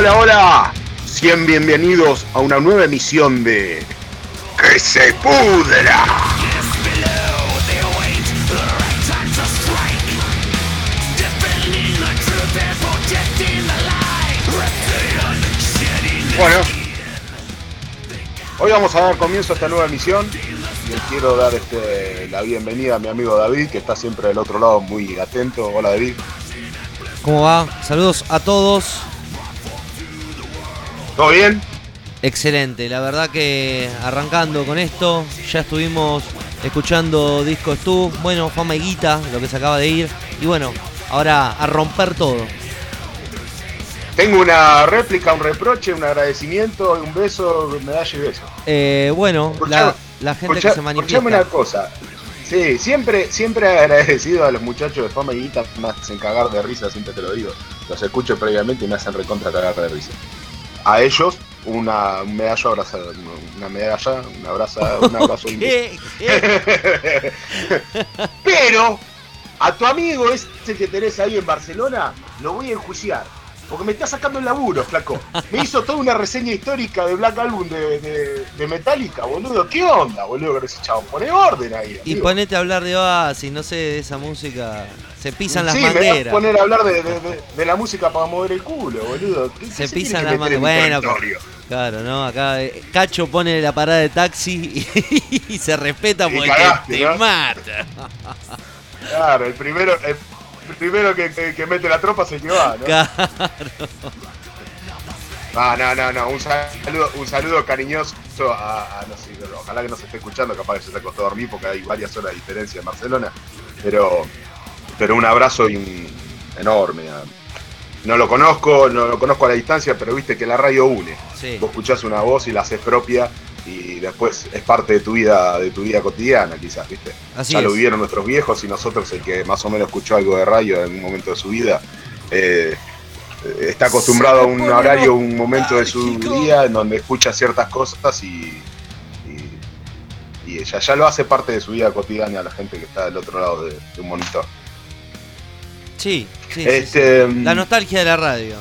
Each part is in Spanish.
Hola, hola. 100 bienvenidos a una nueva emisión de Que se pudra. Bueno, hoy vamos a dar comienzo a esta nueva emisión. Y quiero dar este, la bienvenida a mi amigo David, que está siempre del otro lado muy atento. Hola David. ¿Cómo va? Saludos a todos. ¿Todo bien? Excelente, la verdad que arrancando con esto, ya estuvimos escuchando Disco Stu, bueno, Fama y Guita, lo que se acaba de ir, y bueno, ahora a romper todo. Tengo una réplica, un reproche, un agradecimiento, un beso, medalla y beso. Eh, bueno, la, gente que se manifiesta. una cosa, sí, siempre, siempre agradecido a los muchachos de Fama y Guita, me hacen cagar de risa, siempre te lo digo. Los escucho previamente y me hacen recontra cagar de risa. A ellos, una un medallo abrazada, una medalla, un abrazo, un abrazo Pero a tu amigo ese que tenés ahí en Barcelona, lo voy a enjuiciar porque me está sacando el laburo, flaco. Me hizo toda una reseña histórica de Black Album de, de, Metallica, boludo. ¿Qué onda, boludo, con ese chabón? Pone orden ahí. Y ponete a hablar de Oasis, no sé, de esa música. Se pisan las banderas. Sí, me vas a poner a hablar de, la música para mover el culo, boludo. Se pisan las banderas. Bueno, claro, ¿no? Acá eh, Cacho pone la parada de taxi y, se respeta porque te, mata. Claro, el primero, primero que, mete la tropa se que va, ¿no? Claro. Ah, no, no, no, un saludo, un saludo cariñoso a, no sé, ojalá que no se esté escuchando, capaz que se te acostó a dormir porque hay varias horas de diferencia en Barcelona, pero, pero un abrazo y un enorme. No lo conozco, no lo conozco a la distancia, pero viste que la radio une. Vos escuchás una voz y la haces propia y después es parte de tu vida, de tu vida cotidiana, quizás, ¿viste? ya lo vivieron nuestros viejos y nosotros, el que más o menos escuchó algo de radio en un momento de su vida, eh, está acostumbrado a un horario, un momento de su día en donde escucha ciertas cosas y, y, ella ya lo hace parte de su vida cotidiana a la gente que está del otro lado de, un monitor. Sí, sí, este, La nostalgia de la radio.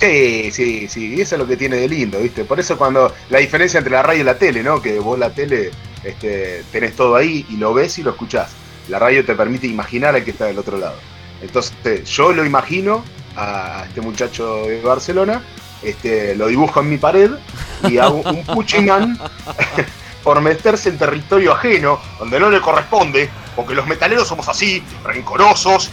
Sí, sí, sí, y eso es lo que tiene de lindo, ¿viste? Por eso cuando la diferencia entre la radio y la tele, ¿no? Que vos la tele este, tenés todo ahí y lo ves y lo escuchás. La radio te permite imaginar al que está del otro lado. Entonces, yo lo imagino a este muchacho de Barcelona, este, lo dibujo en mi pared y hago un puchimán por meterse en territorio ajeno, donde no le corresponde, porque los metaleros somos así, rencorosos,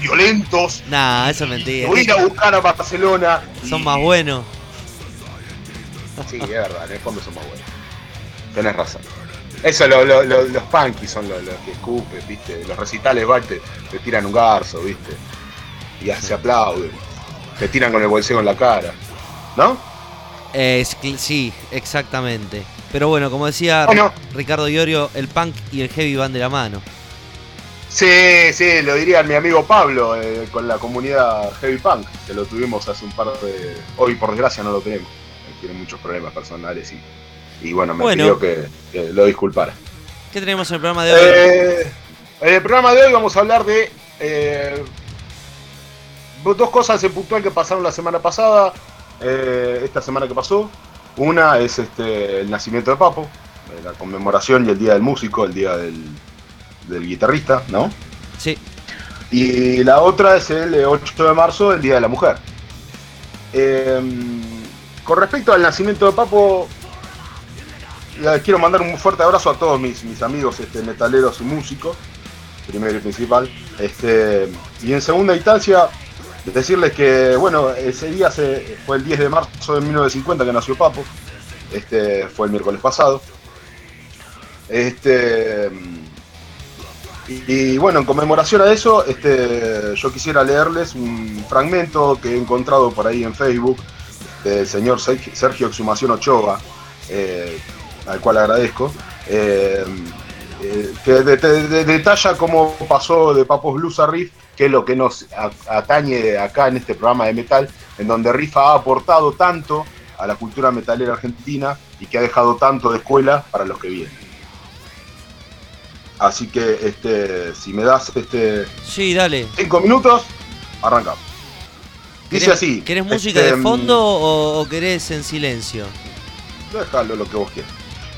violentos. Nah, eso es mentira. Voy a ir a buscar a Barcelona. Son más buenos. Sí, es verdad, en el fondo son más buenos. Tenés razón. Eso, los punkies son los, que escupen, ¿viste? Los recitales, va, te, tiran un garzo, ¿viste? Y se aplauden. Te tiran con el bolseo en la cara. ¿No? sí, exactamente. Pero bueno, como decía Ricardo Iorio, el punk y el heavy van de la mano. Sí, sí, lo diría mi amigo Pablo eh, con la comunidad Heavy Punk, que lo tuvimos hace un par de... Hoy por desgracia no lo tenemos, tiene muchos problemas personales y, y bueno, me pidió que, lo disculpara. ¿Qué tenemos en el programa de hoy? Eh, en el programa de hoy vamos a hablar de eh, dos cosas en puntual que pasaron la semana pasada, esta semana que pasó. Una es este, el nacimiento de Papo, la conmemoración y el Día del Músico, el Día del del guitarrista, ¿no? Sí. Y la otra es el 8 de marzo, el Día de la Mujer. Em, con respecto al nacimiento de Papo, quiero mandar un fuerte abrazo a todos mis, mis amigos este, metaleros y músicos, primero y principal. Este, y en segunda instancia, decirles que, bueno, ese día se, fue el 10 de marzo de 1950 que nació Papo. Este, fue el miércoles pasado. Este, y, bueno, en conmemoración a eso, este, yo quisiera leerles un fragmento que he encontrado por ahí en Facebook del señor Sergio Exhumación Ochoa, eh, al cual agradezco, eh, eh, que detalla cómo pasó de Papos Blues a Riff, que es lo que nos atañe acá en este programa de metal, en donde Riff ha aportado tanto a la cultura metalera argentina y que ha dejado tanto de escuela para los que vienen. Así que este, si me das este sí, dale. cinco minutos, arrancamos. Dice así. ¿Querés música de este, fondo o, o querés en silencio? Déjalo lo que vos quieras.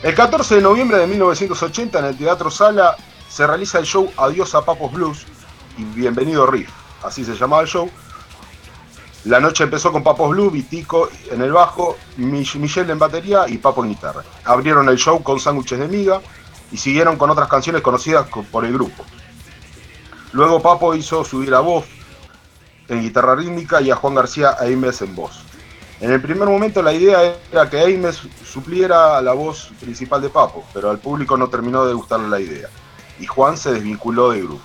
El 14 de noviembre de 1980 en el Teatro Sala se realiza el show Adiós a Papos Blues y Bienvenido Riff, así se llamaba el show. La noche empezó con Papos Blues, Vitico en el bajo, Mich- Michelle en batería y Papo en guitarra. Abrieron el show con sándwiches de miga y siguieron con otras canciones conocidas co- por el grupo. Luego Papo hizo subir a voz en guitarra rítmica y a Juan García Aimes en voz. En el primer momento la idea era que Aimes supliera la voz principal de Papo, pero al público no terminó de gustarle la idea, y Juan se desvinculó del grupo.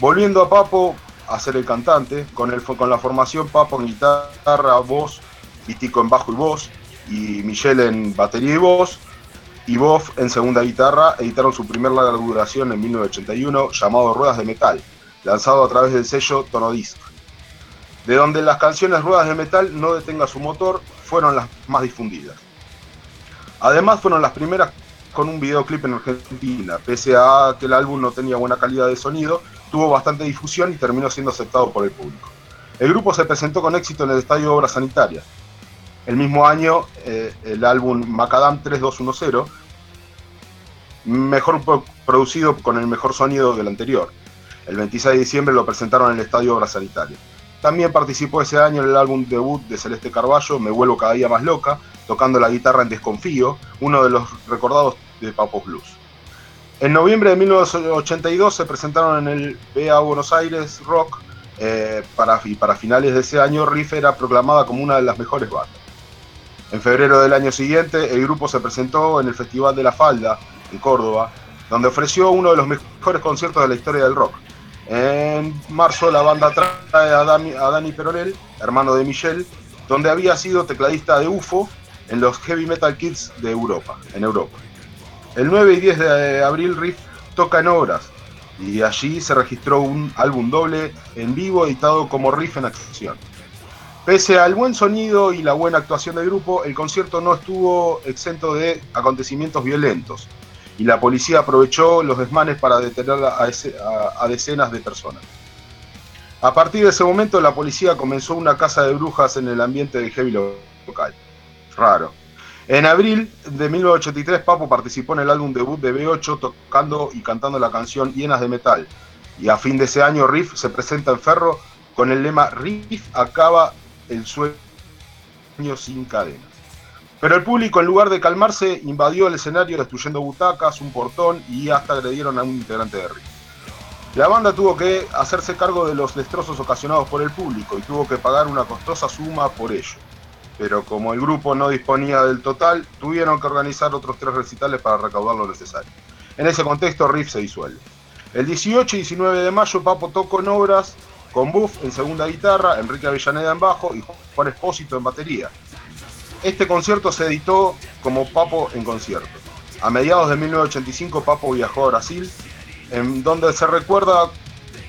Volviendo a Papo a ser el cantante, con, el, con la formación Papo en guitarra, voz, Vitico en bajo y voz, y Michelle en batería y voz, y Boff en segunda guitarra, editaron su primer larga duración en 1981 llamado Ruedas de Metal, lanzado a través del sello Tonodisc de donde las canciones Ruedas de Metal no detenga su motor fueron las más difundidas. Además fueron las primeras con un videoclip en Argentina, pese a que el álbum no tenía buena calidad de sonido, tuvo bastante difusión y terminó siendo aceptado por el público. El grupo se presentó con éxito en el Estadio Obras Sanitarias. El mismo año, eh, el álbum Macadam 3210, mejor pro- producido con el mejor sonido del anterior. El 26 de diciembre lo presentaron en el Estadio Obras Sanitarias. También participó ese año en el álbum debut de Celeste Carballo, Me vuelvo cada día más loca, tocando la guitarra en Desconfío, uno de los recordados de Papos Blues. En noviembre de 1982 se presentaron en el BA Buenos Aires Rock eh, y para finales de ese año Riff era proclamada como una de las mejores bandas. En febrero del año siguiente el grupo se presentó en el Festival de la Falda en Córdoba, donde ofreció uno de los mejores conciertos de la historia del rock. En marzo la banda trae a Dani, a Dani Peronel, hermano de Michelle, donde había sido tecladista de UFO en los Heavy Metal Kids de Europa, en Europa. El 9 y 10 de abril Riff toca en Obras y allí se registró un álbum doble en vivo editado como Riff en Acción. Pese al buen sonido y la buena actuación del grupo, el concierto no estuvo exento de acontecimientos violentos y la policía aprovechó los desmanes para detener a, decenas de personas. A partir de ese momento la policía comenzó una caza de brujas en el ambiente del heavy local. Raro. En abril de 1983 Papo participó en el álbum debut de B8 tocando y cantando la canción Hienas de Metal. Y a fin de ese año Riff se presenta en Ferro con el lema Riff acaba el sueño sin cadenas. Pero el público, en lugar de calmarse, invadió el escenario destruyendo butacas, un portón y hasta agredieron a un integrante de Riff. La banda tuvo que hacerse cargo de los destrozos ocasionados por el público y tuvo que pagar una costosa suma por ello. Pero como el grupo no disponía del total, tuvieron que organizar otros tres recitales para recaudar lo necesario. En ese contexto, Riff se disuelve. El 18 y 19 de mayo, Papo tocó en obras con Buff en segunda guitarra, Enrique Avellaneda en bajo y Juan Espósito en batería. Este concierto se editó como Papo en concierto. A mediados de 1985 Papo viajó a Brasil, en donde se recuerda,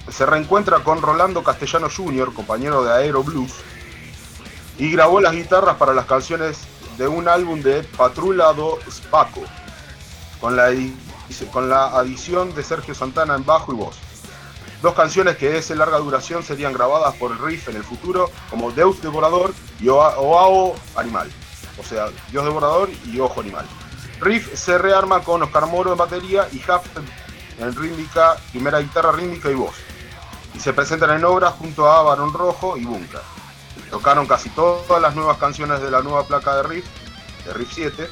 se reencuentra con Rolando Castellano Jr., compañero de Aero Blues, y grabó las guitarras para las canciones de un álbum de Patrulha do Spaco, con la, con la adición de Sergio Santana en bajo y voz. Dos canciones que de larga duración serían grabadas por Riff en el futuro como Deus Devorador y Oa- Oao Animal. O sea, Dios Devorador y Ojo Animal. Riff se rearma con Oscar Moro en batería y Huff en rítmica, primera guitarra rítmica y voz. Y se presentan en obras junto a Barón Rojo y Bunker. Tocaron casi todas las nuevas canciones de la nueva placa de Riff, de Riff 7,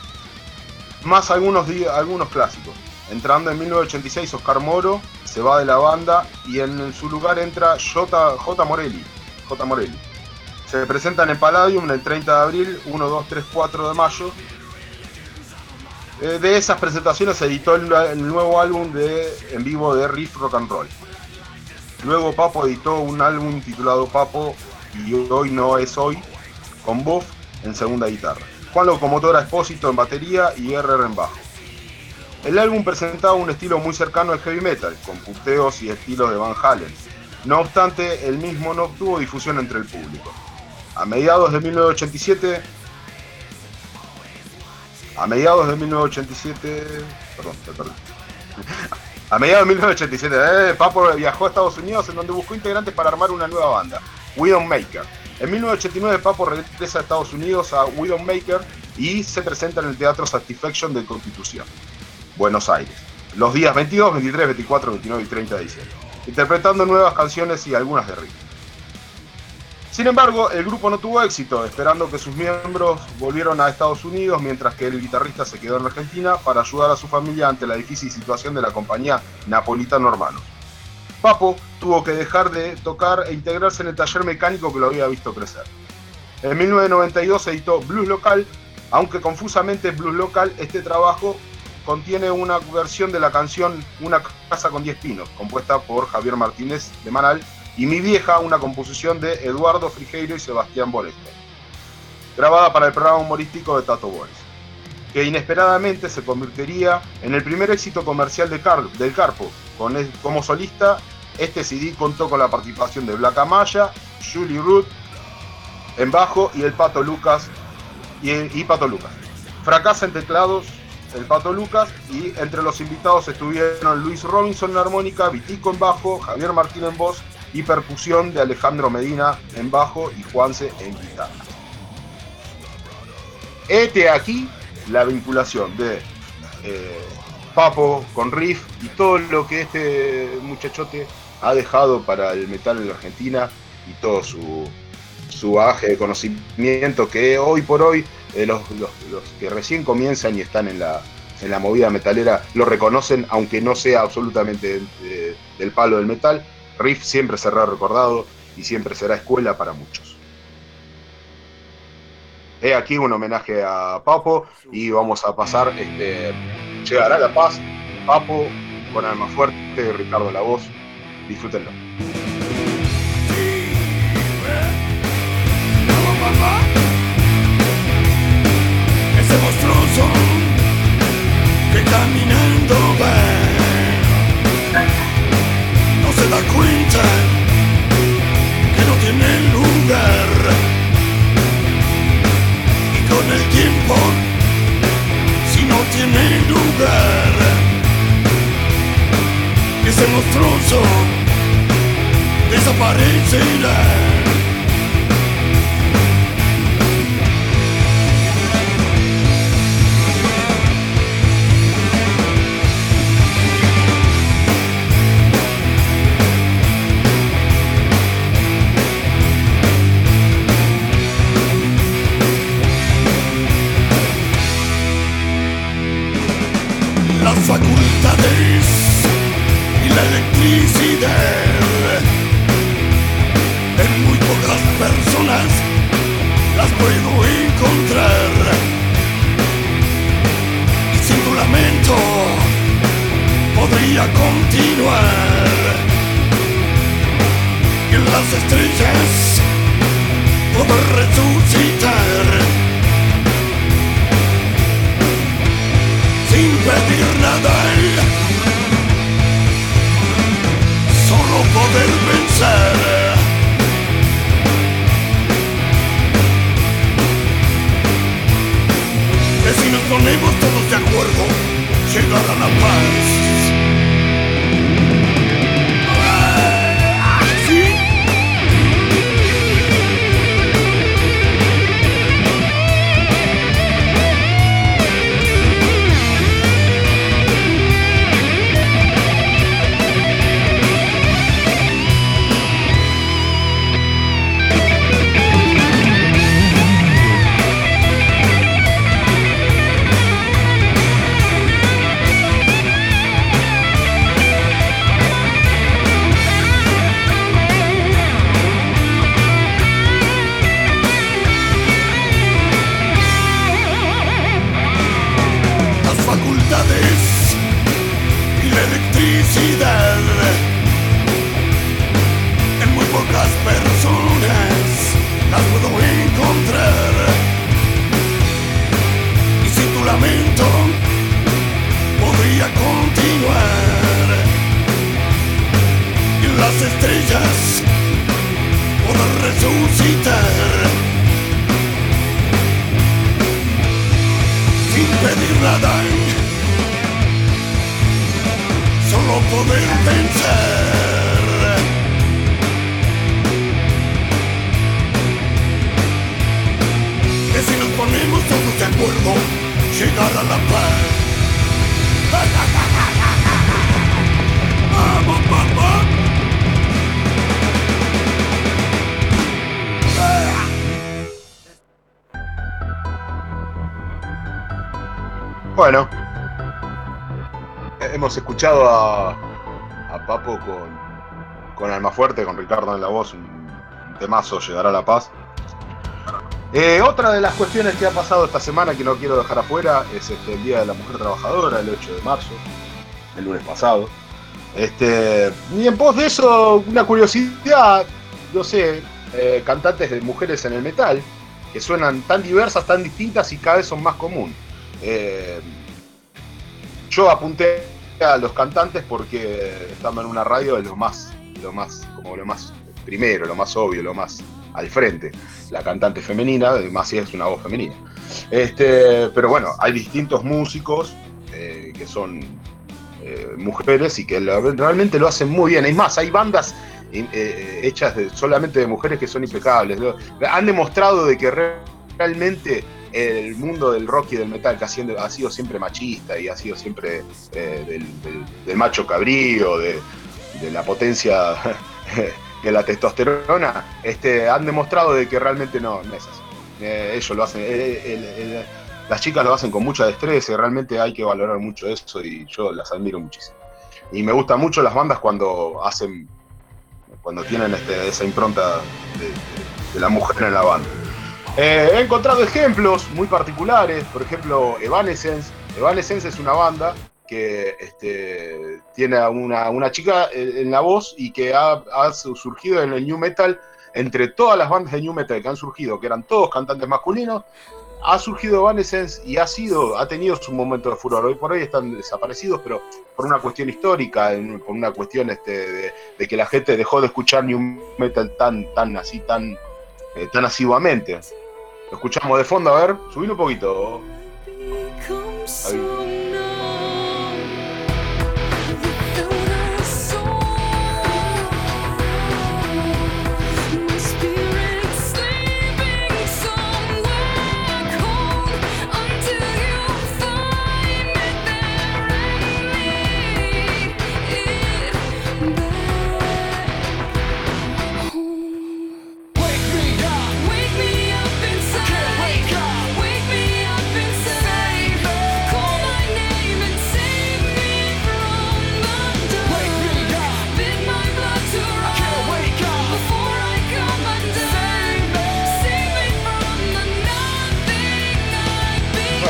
más algunos, algunos clásicos. Entrando en 1986 Oscar Moro se va de la banda y en su lugar entra J. J. Morelli. J. Morelli. Se presentan en Palladium el 30 de abril, 1, 2, 3, 4 de mayo. Eh, de esas presentaciones se editó el, nuevo álbum de, en vivo de Riff Rock and Roll. Luego Papo editó un álbum titulado Papo y Hoy No Es Hoy, con Buff en segunda guitarra. Juan Locomotora Espósito en batería y RR en bajo. El álbum presentaba un estilo muy cercano al heavy metal, con puteos y estilos de Van Halen. No obstante, el mismo no obtuvo difusión entre el público. A mediados de 1987, a mediados de 1987, perdón, perdón. A mediados de 1987, eh, Papo viajó a Estados Unidos en donde buscó integrantes para armar una nueva banda, Widowmaker, En 1989 Papo regresa a Estados Unidos a Widowmaker y se presenta en el Teatro Satisfaction de Constitución, Buenos Aires, los días 22, 23, 24, 29 y 30 de diciembre, interpretando nuevas canciones y algunas de ritmo. Sin embargo, el grupo no tuvo éxito, esperando que sus miembros volvieron a Estados Unidos, mientras que el guitarrista se quedó en Argentina para ayudar a su familia ante la difícil situación de la compañía Napolitano Hermanos. Papo tuvo que dejar de tocar e integrarse en el taller mecánico que lo había visto crecer. En 1992 editó Blues Local, aunque confusamente Blues Local, este trabajo contiene una versión de la canción Una casa con 10 pinos, compuesta por Javier Martínez de Manal, y Mi vieja, una composición de Eduardo Frigeiro y Sebastián Boleste, grabada para el programa humorístico de Tato Boys, que inesperadamente se convertiría en el primer éxito comercial de del Carpo, como solista, este CD contó con la participación de Black Amaya, Julie Root en bajo y el Pato Lucas y, Pato Lucas. Fracasa en teclados el Pato Lucas y entre los invitados estuvieron Luis Robinson en armónica, Vitico en bajo, Javier Martín en voz y percusión de Alejandro Medina en bajo y Juanse en guitarra. Este aquí la vinculación de eh, Papo, con Riff y todo lo que este muchachote ha dejado para el metal en la Argentina y todo su, su bagaje de conocimiento que hoy por hoy eh, los, que recién comienzan y están en la, en la movida metalera lo reconocen, aunque no sea absolutamente eh, del palo del metal. Riff siempre será recordado y siempre será escuela para muchos. He aquí un homenaje a Papo y vamos a pasar este, Llegará la paz, Papo, con alma fuerte, Ricardo La Voz. Disfrútenlo. Que caminando va, no se da cuenta que no tiene lugar y con el tiempo no tiene lugar. Ese monstruoso desaparecerá. facultades y la electricidad. En muy pocas personas las puedo encontrar. Y sin tu lamento podría continuar. Y en las estrellas poder resucitar. pedir nada Solo poder vencer. Que si nos ponemos todos de acuerdo Llegará la paz. Escuchado a, Papo con, con Almafuerte, con Ricardo en la voz, un, un temazo, Llegará a la Paz. Eh, otra de las cuestiones que ha pasado esta semana que no quiero dejar afuera es este, el Día de la Mujer Trabajadora, el 8 de marzo, el lunes pasado. Este, y en pos de eso, una curiosidad, no sé, eh, cantantes de mujeres en el metal, que suenan tan diversas, tan distintas y cada vez son más común. Eh, yo apunté a los cantantes porque estamos en una radio de lo más, lo más, como lo más primero, lo más obvio, lo más al frente. La cantante femenina, además es una voz femenina. Este, pero bueno, hay distintos músicos eh, que son eh, mujeres y que realmente lo hacen muy bien. Es más, hay bandas eh, hechas solamente de mujeres que son impecables. Han demostrado de que re- realmente el mundo del rock y del metal, que ha sido, ha sido siempre machista y ha sido siempre eh, del, macho cabrío, de, la potencia de la testosterona, este, han demostrado de que realmente no, es así. Eh, ellos lo hacen, eh, las chicas lo hacen con mucha destreza y realmente hay que valorar mucho eso y yo las admiro muchísimo. Y me gustan mucho las bandas cuando hacen, cuando tienen este, esa impronta de la mujer en la banda. Eh, he encontrado ejemplos muy particulares, por ejemplo, Evanescence. Evanescence es una banda que este, tiene a una, una chica en en la voz y que ha, surgido en el New Metal, entre todas las bandas de New Metal que han surgido, que eran todos cantantes masculinos, ha surgido Evanescence y ha sido, ha tenido su momento de furor. Hoy por hoy están desaparecidos, pero por una cuestión histórica, por una cuestión este, de, de que la gente dejó de escuchar New Metal tan, tan así, tan, eh, tan asiduamente. Lo escuchamos de fondo, a ver, subir un poquito. Ahí.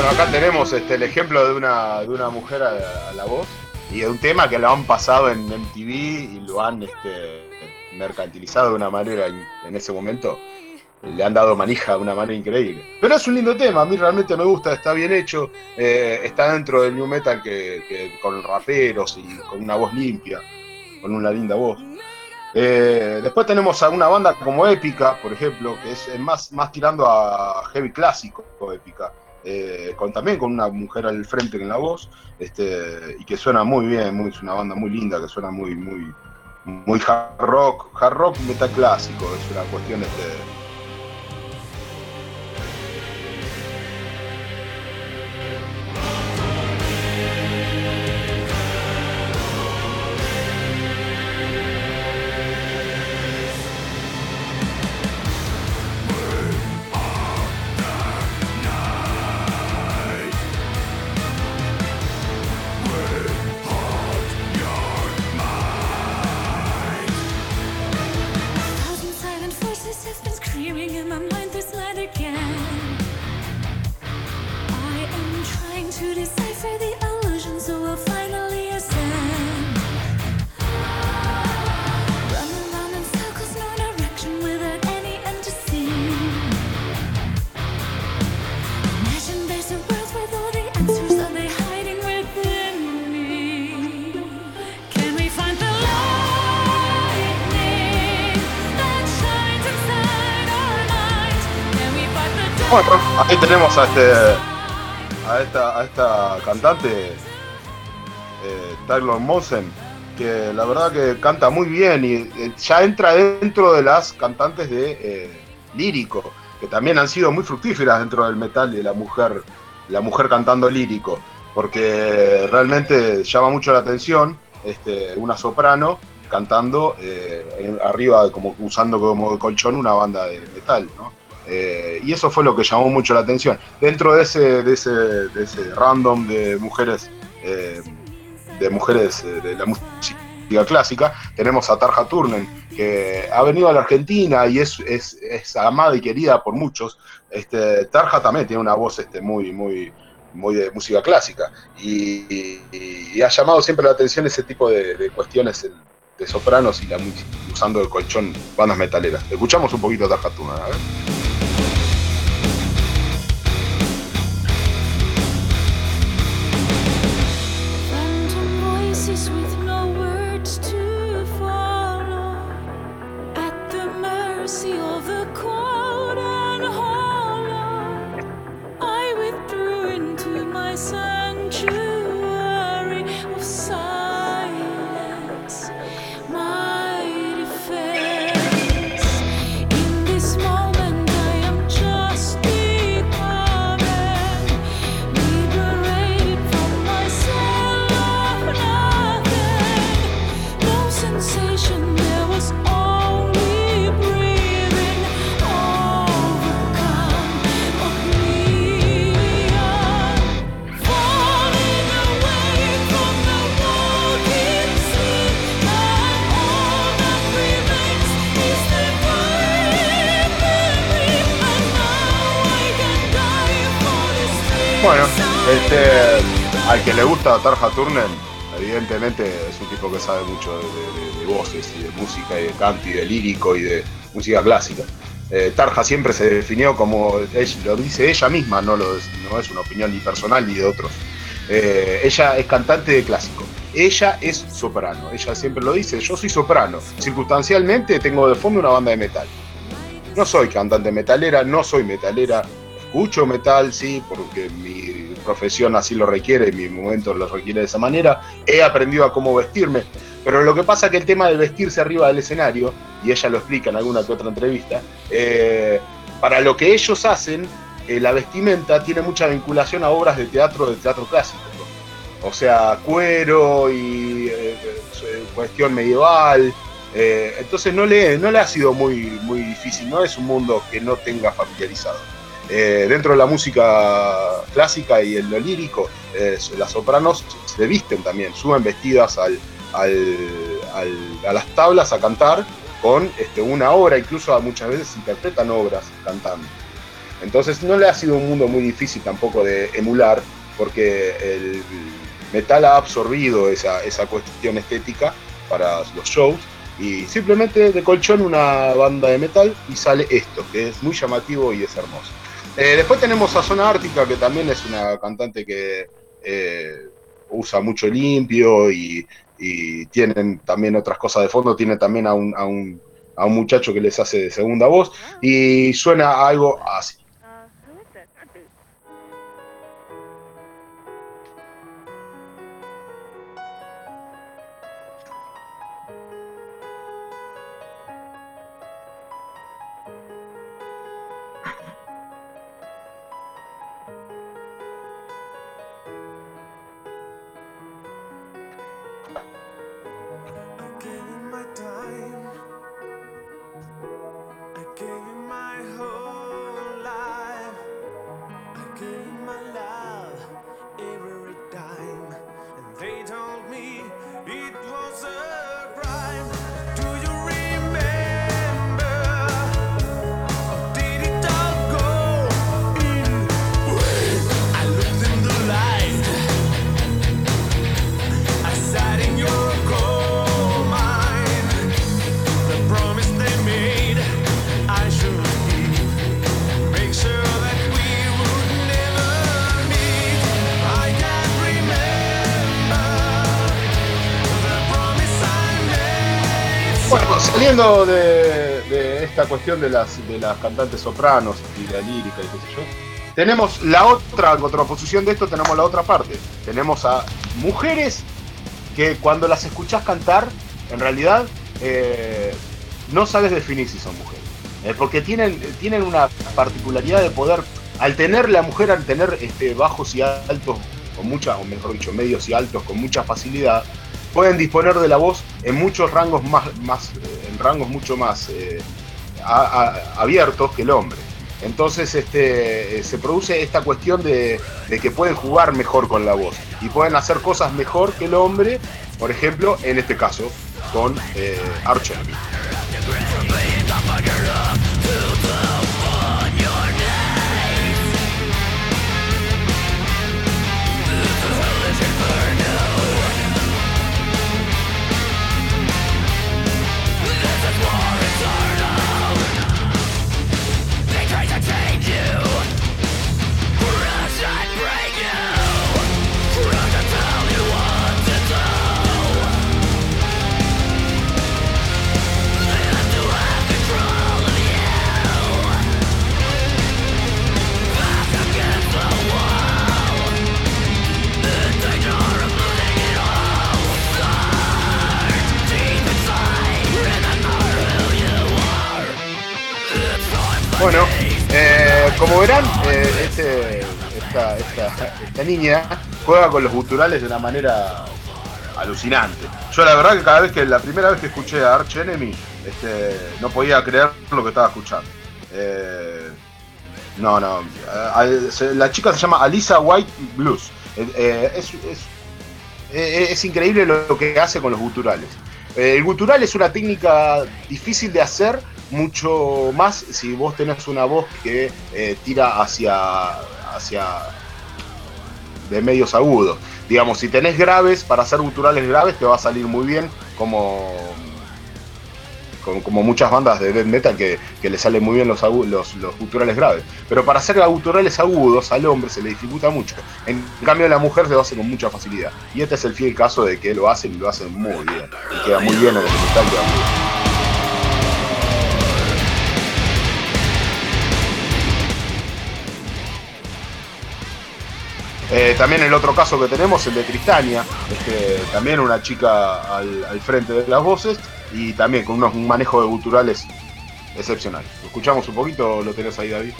Acá tenemos este, el ejemplo de una, de una mujer a, la voz y de un tema que lo han pasado en MTV y lo han este, mercantilizado de una manera en, ese momento. Le han dado manija de una manera increíble. Pero es un lindo tema, a mí realmente me gusta, está bien hecho, eh, está dentro del new metal que, que- con raperos y con una voz limpia, con una linda voz. Eh, después tenemos a una banda como Épica, por ejemplo, que es más, más tirando a heavy clásico, Épica eh, con, también con una mujer al frente en la voz, este, y que suena muy bien, muy, es una banda muy linda, que suena muy, muy, muy hard rock, hard rock metal clásico, es una cuestión este, tenemos a este a esta, a esta cantante eh, Taylor Mosen que la verdad que canta muy bien y eh, ya entra dentro de las cantantes de eh, lírico que también han sido muy fructíferas dentro del metal y de la mujer la mujer cantando lírico porque realmente llama mucho la atención este, una soprano cantando eh, arriba como usando como colchón una banda de metal ¿no? Eh, y eso fue lo que llamó mucho la atención. Dentro de ese, de ese, de ese random de mujeres, eh, de mujeres eh, de la música clásica, tenemos a Tarja Turnen, que ha venido a la Argentina y es, es, amada y querida por muchos. Este, Tarja también tiene una voz este, muy, muy, muy de música clásica y, ha llamado siempre la atención ese tipo de, de cuestiones de sopranos y la música, usando el colchón bandas metaleras. Escuchamos un poquito a Tarja Turnen, a ver. answer. Este, al que le gusta Tarja Turnen, evidentemente es un tipo que sabe mucho de, voces y de música y de canto y de lírico y de música clásica. Eh, Tarja siempre se definió como, ella- lo dice ella misma, no, lo, es- no es una opinión ni personal ni de otros. Eh, ella es cantante de clásico. Ella es soprano. Ella siempre lo dice, yo soy soprano. Circunstancialmente tengo de fondo una banda de metal. No soy cantante metalera, no soy metalera. Escucho metal, sí, porque mi profesión así lo requiere, mi momento lo requiere de esa manera. He aprendido a cómo vestirme. Pero lo que pasa es que el tema de vestirse arriba del escenario, y ella lo explica en alguna que otra entrevista, eh, para lo que ellos hacen, eh, la vestimenta tiene mucha vinculación a obras de teatro, de teatro clásico. O sea, cuero y eh, cuestión medieval. entonces no le, no le ha sido muy, muy difícil, no es un mundo que no tenga familiarizado. Eh, dentro de la música clásica y en lo lírico, eh, las sopranos se visten también, suben vestidas al, a las tablas a cantar con este, una obra, incluso muchas veces interpretan obras cantando. Entonces no le ha sido un mundo muy difícil tampoco de emular, porque el metal ha absorbido esa, esa cuestión estética para los shows y simplemente de colchón una banda de metal y sale esto, que es muy llamativo y es hermoso. Eh, después tenemos a Zona Ártica, que también es una cantante que eh, usa mucho limpio y, y tienen también otras cosas de fondo, tiene también a un, a un, a un muchacho que les hace de segunda voz. Y suena algo así. Cuestión de las, de las cantantes sopranos y la lírica y qué sé yo, tenemos la otra, contraposición de esto, tenemos la otra parte. Tenemos a mujeres que cuando las escuchás cantar, en realidad eh, no sabes definir si son mujeres. Eh, porque tienen, tienen una particularidad de poder, al tener la mujer, al tener este, bajos y altos, con mucha, o mejor dicho, medios y altos con mucha facilidad, pueden disponer de la voz en muchos rangos más, más eh, en rangos mucho más abiertos que el hombre. Entonces este, eh, se produce esta cuestión de, de que pueden jugar mejor con la voz y pueden hacer cosas mejor que el hombre, por ejemplo, en este caso, con eh, Arch como verán, eh, este- esta, esta- esta niña juega con los guturales de una manera alucinante. Yo la verdad que cada vez que la primera vez que escuché a Arch Enemy, este, no podía creer lo que estaba escuchando. Eh, no, no. la chica se llama Alisa White Blues. Eh, es, es- increíble lo que hace con los guturales. El gutural es una técnica difícil de hacer, mucho más si vos tenés una voz que eh, tira hacia, hacia de medios agudos. Digamos, si tenés graves, para hacer guturales graves te va a salir muy bien, como, como, muchas bandas de death metal que, que le salen muy bien los, los guturales graves. Pero para hacer guturales agudos al hombre se le dificulta mucho. En cambio a la mujer se lo hace con mucha facilidad. Y este es el fiel caso de que lo hacen y lo hacen muy bien. Y queda muy bien en el metal. queda muy bien. Eh, también el otro caso que tenemos, el de Tristania, también una chica al, al frente de las voces y también con unos, un manejo de guturales excepcional. ¿Lo escuchamos un poquito? ¿Lo tenés ahí, David?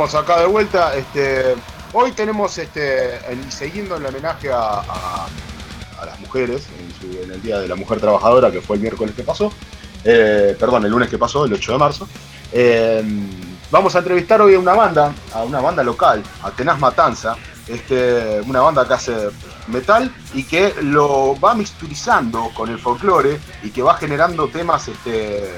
Acá de vuelta. Este, hoy tenemos, este, el- siguiendo el homenaje a, a- las mujeres, en el Día de la Mujer Trabajadora, que fue el miércoles que pasó, eh, perdón, el lunes que pasó, el 8 de marzo. eh, vamos a entrevistar hoy a una banda, a una banda local, a Tenaz Matanza, este, una banda que hace metal y que lo va mixturizando con el folclore y que va generando temas este,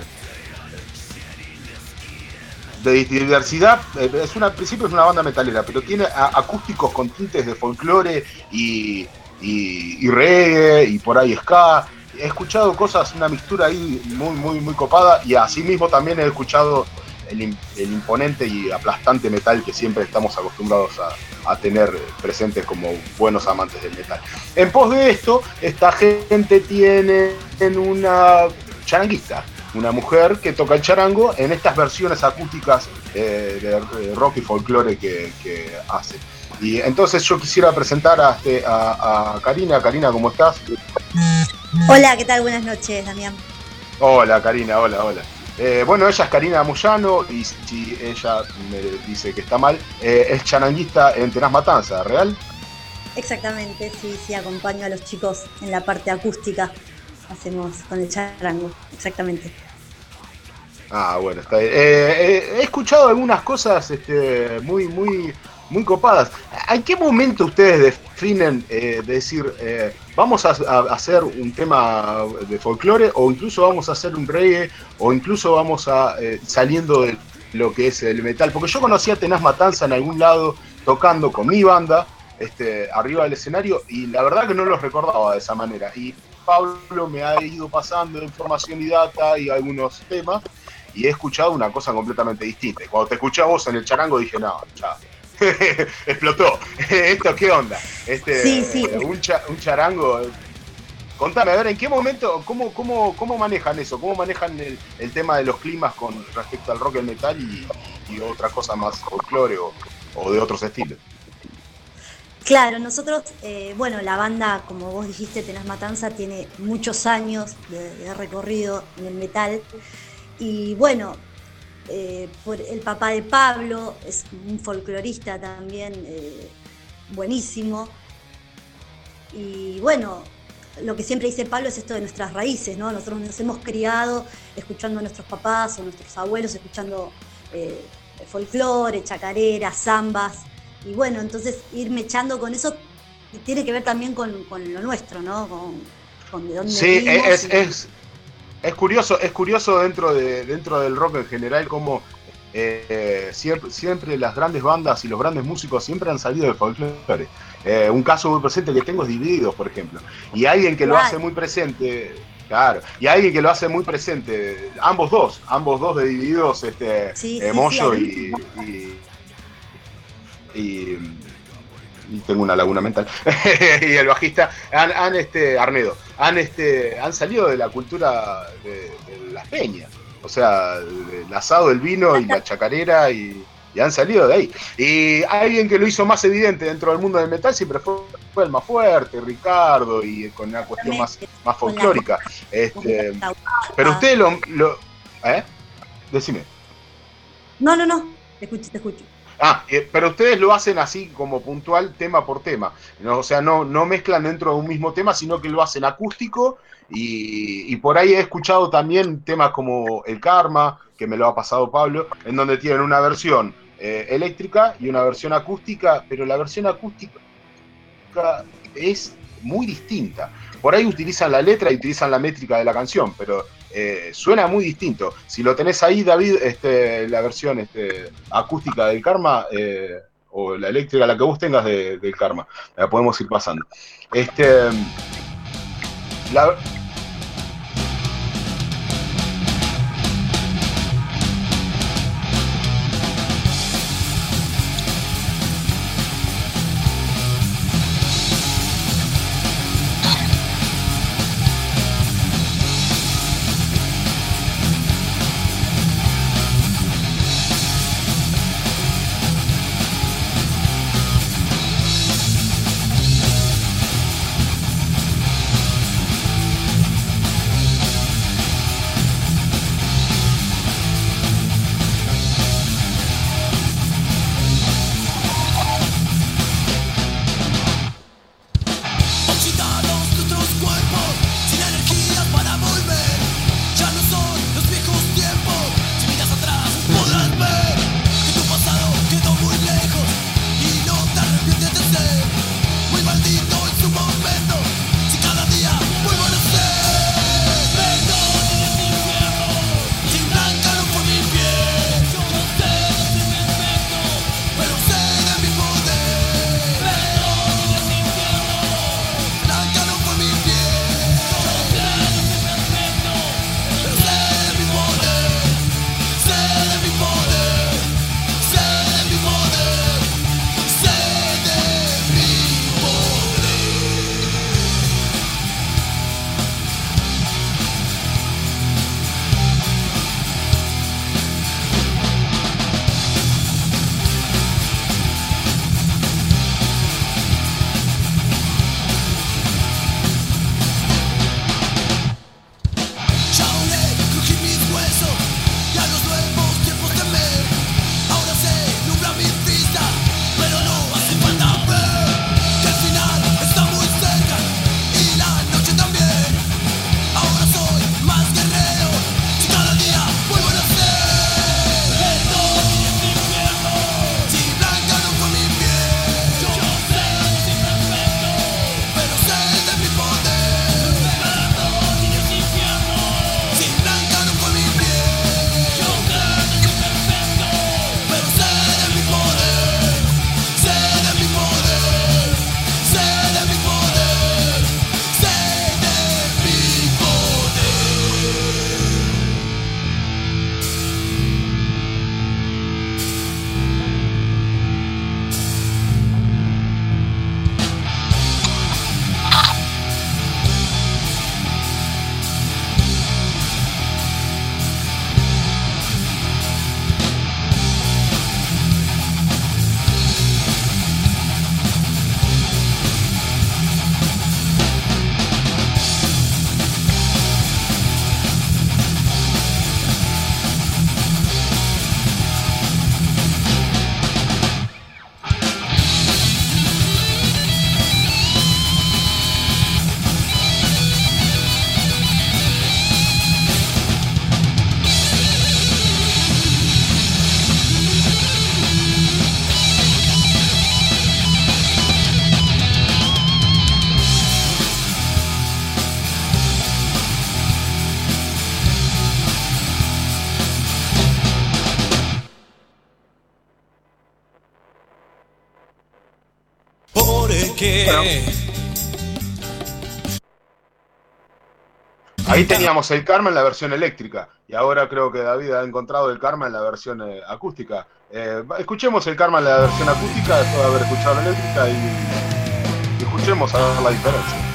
de diversidad. eh, Es una, al principio es una banda metalera, pero tiene acústicos con tintes de folclore y, y, reggae y por ahí ska. He escuchado cosas, una mixtura ahí muy, muy, muy copada y asimismo también he escuchado el, im- el imponente y aplastante metal que siempre estamos acostumbrados a, a tener presentes como buenos amantes del metal. En pos de esto, esta gente tiene en una charanguista, una mujer que toca el charango en estas versiones acústicas eh, de, rock y folclore que, que hace. Y entonces yo quisiera presentar a, este- a- a Karina. Karina, ¿cómo estás? Hola, ¿qué tal? Buenas noches, Damián. Hola, Karina, hola, hola. Eh, bueno, ella es Karina Moyano y si ella me dice que está mal, eh, es charanguista en Tenaz Matanza, ¿real? Exactamente, sí, sí, acompaño a los chicos en la parte acústica. Hacemos con el charango, exactamente. Ah, bueno, está bien. Eh, eh, he escuchado algunas cosas este, muy, muy, muy copadas. ¿En qué momento ustedes definen eh, de decir, eh, vamos a, hacer un tema de folclore o incluso vamos a hacer un reggae o incluso vamos a saliendo de lo que es el metal? Porque yo conocí a Matanza en algún lado tocando con mi banda este, arriba del escenario y la verdad que no los recordaba de esa manera. Y Pablo me ha ido pasando información y data y algunos temas y he escuchado una cosa completamente distinta. Y cuando te escuché a vos en el charango dije, no, ya. Explotó. ¿Esto qué onda? Este, Sí, sí. Un, cha- un charango. Contame, a ver, ¿en qué momento, cómo, cómo, cómo manejan eso? ¿Cómo manejan el, el tema de los climas con respecto al rock y el metal y, y otra cosa más folclore o, o de otros estilos? Claro, nosotros, eh, bueno, la banda, como vos dijiste, Tenaz Matanza, tiene muchos años de, recorrido en el metal. Y bueno, eh, el papá de Pablo es un folclorista también eh, buenísimo. Y bueno, lo que siempre dice Pablo es esto de nuestras raíces, ¿no? Nosotros nos hemos criado escuchando a nuestros papás o nuestros abuelos, escuchando folclore, chacareras, zambas. Y bueno, entonces ir mechando con eso tiene que ver también con, con lo nuestro, ¿no? Con, con de dónde Sí, venimos es, y- es, es curioso, es curioso dentro de dentro del rock en general cómo eh, siempre, siempre las grandes bandas y los grandes músicos siempre han salido del folclore. Eh, un caso muy presente que tengo es Divididos, por ejemplo. Y alguien que lo hace muy presente, claro, y alguien que lo hace muy presente, ambos dos, ambos dos de Divididos, este, Sí, eh, sí, Moyo sí, y, y, y- y tengo una laguna mental. Y el bajista han, han, este Arnedo han este han salido de la cultura de, de las peñas. O sea del asado el vino y la chacarera y, y han salido de ahí. Y alguien que lo hizo más evidente dentro del mundo del metal siempre fue, fue el más fuerte Ricardo y con una cuestión más más folclórica. este pero usted lo, lo ¿eh? decime. No, no, no, te escucho, te escucho. Ah, eh, pero ustedes lo hacen así como puntual, tema por tema. ¿no? O sea, no, no mezclan dentro de un mismo tema, sino que lo hacen acústico. Y, y por ahí he escuchado también temas como El Karma, que me lo ha pasado Pablo, en donde tienen una versión eh, eléctrica y una versión acústica, pero la versión acústica es muy distinta. Por ahí utilizan la letra y utilizan la métrica de la canción, pero eh, suena muy distinto. Si lo tenés ahí, David, este, la versión este, acústica del Karma, eh, o la eléctrica, la que vos tengas de- del Karma, la podemos ir pasando. Este, la, Ahí teníamos el karma en la versión eléctrica y ahora creo que David ha encontrado el karma en la versión eh, acústica. Eh, escuchemos el karma en la versión acústica después de haber escuchado la eléctrica y, y escuchemos a ver la diferencia.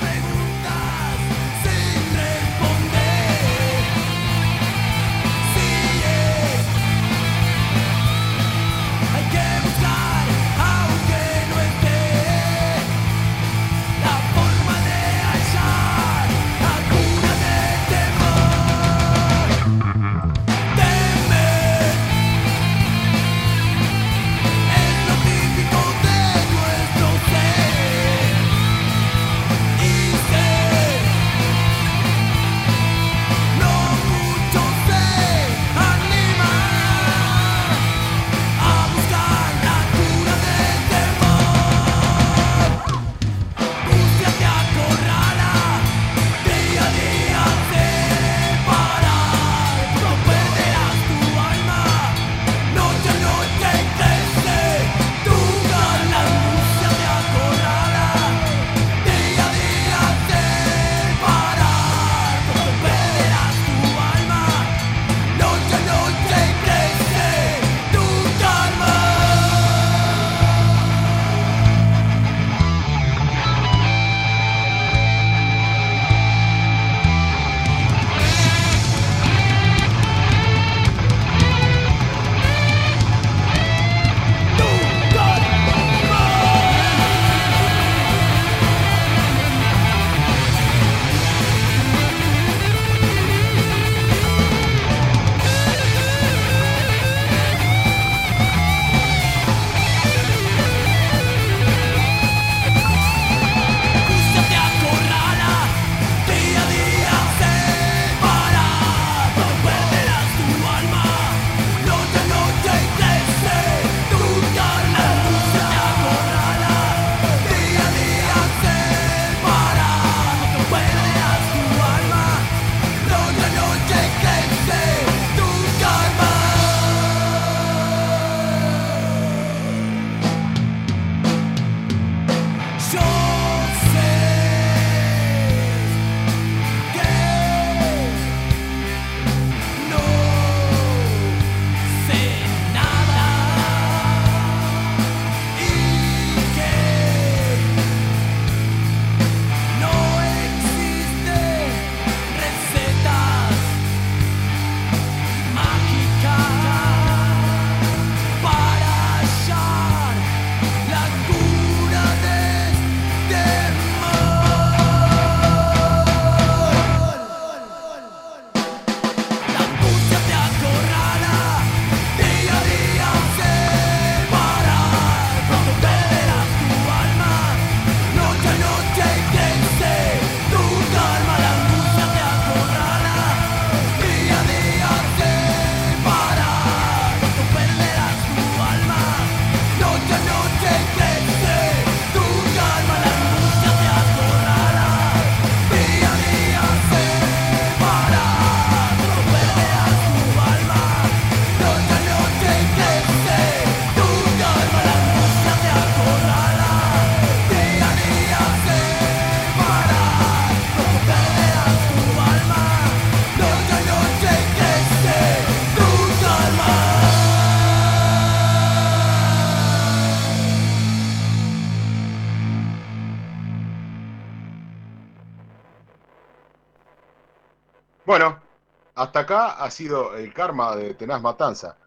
acá ha sido el karma de Tenaz Matanza.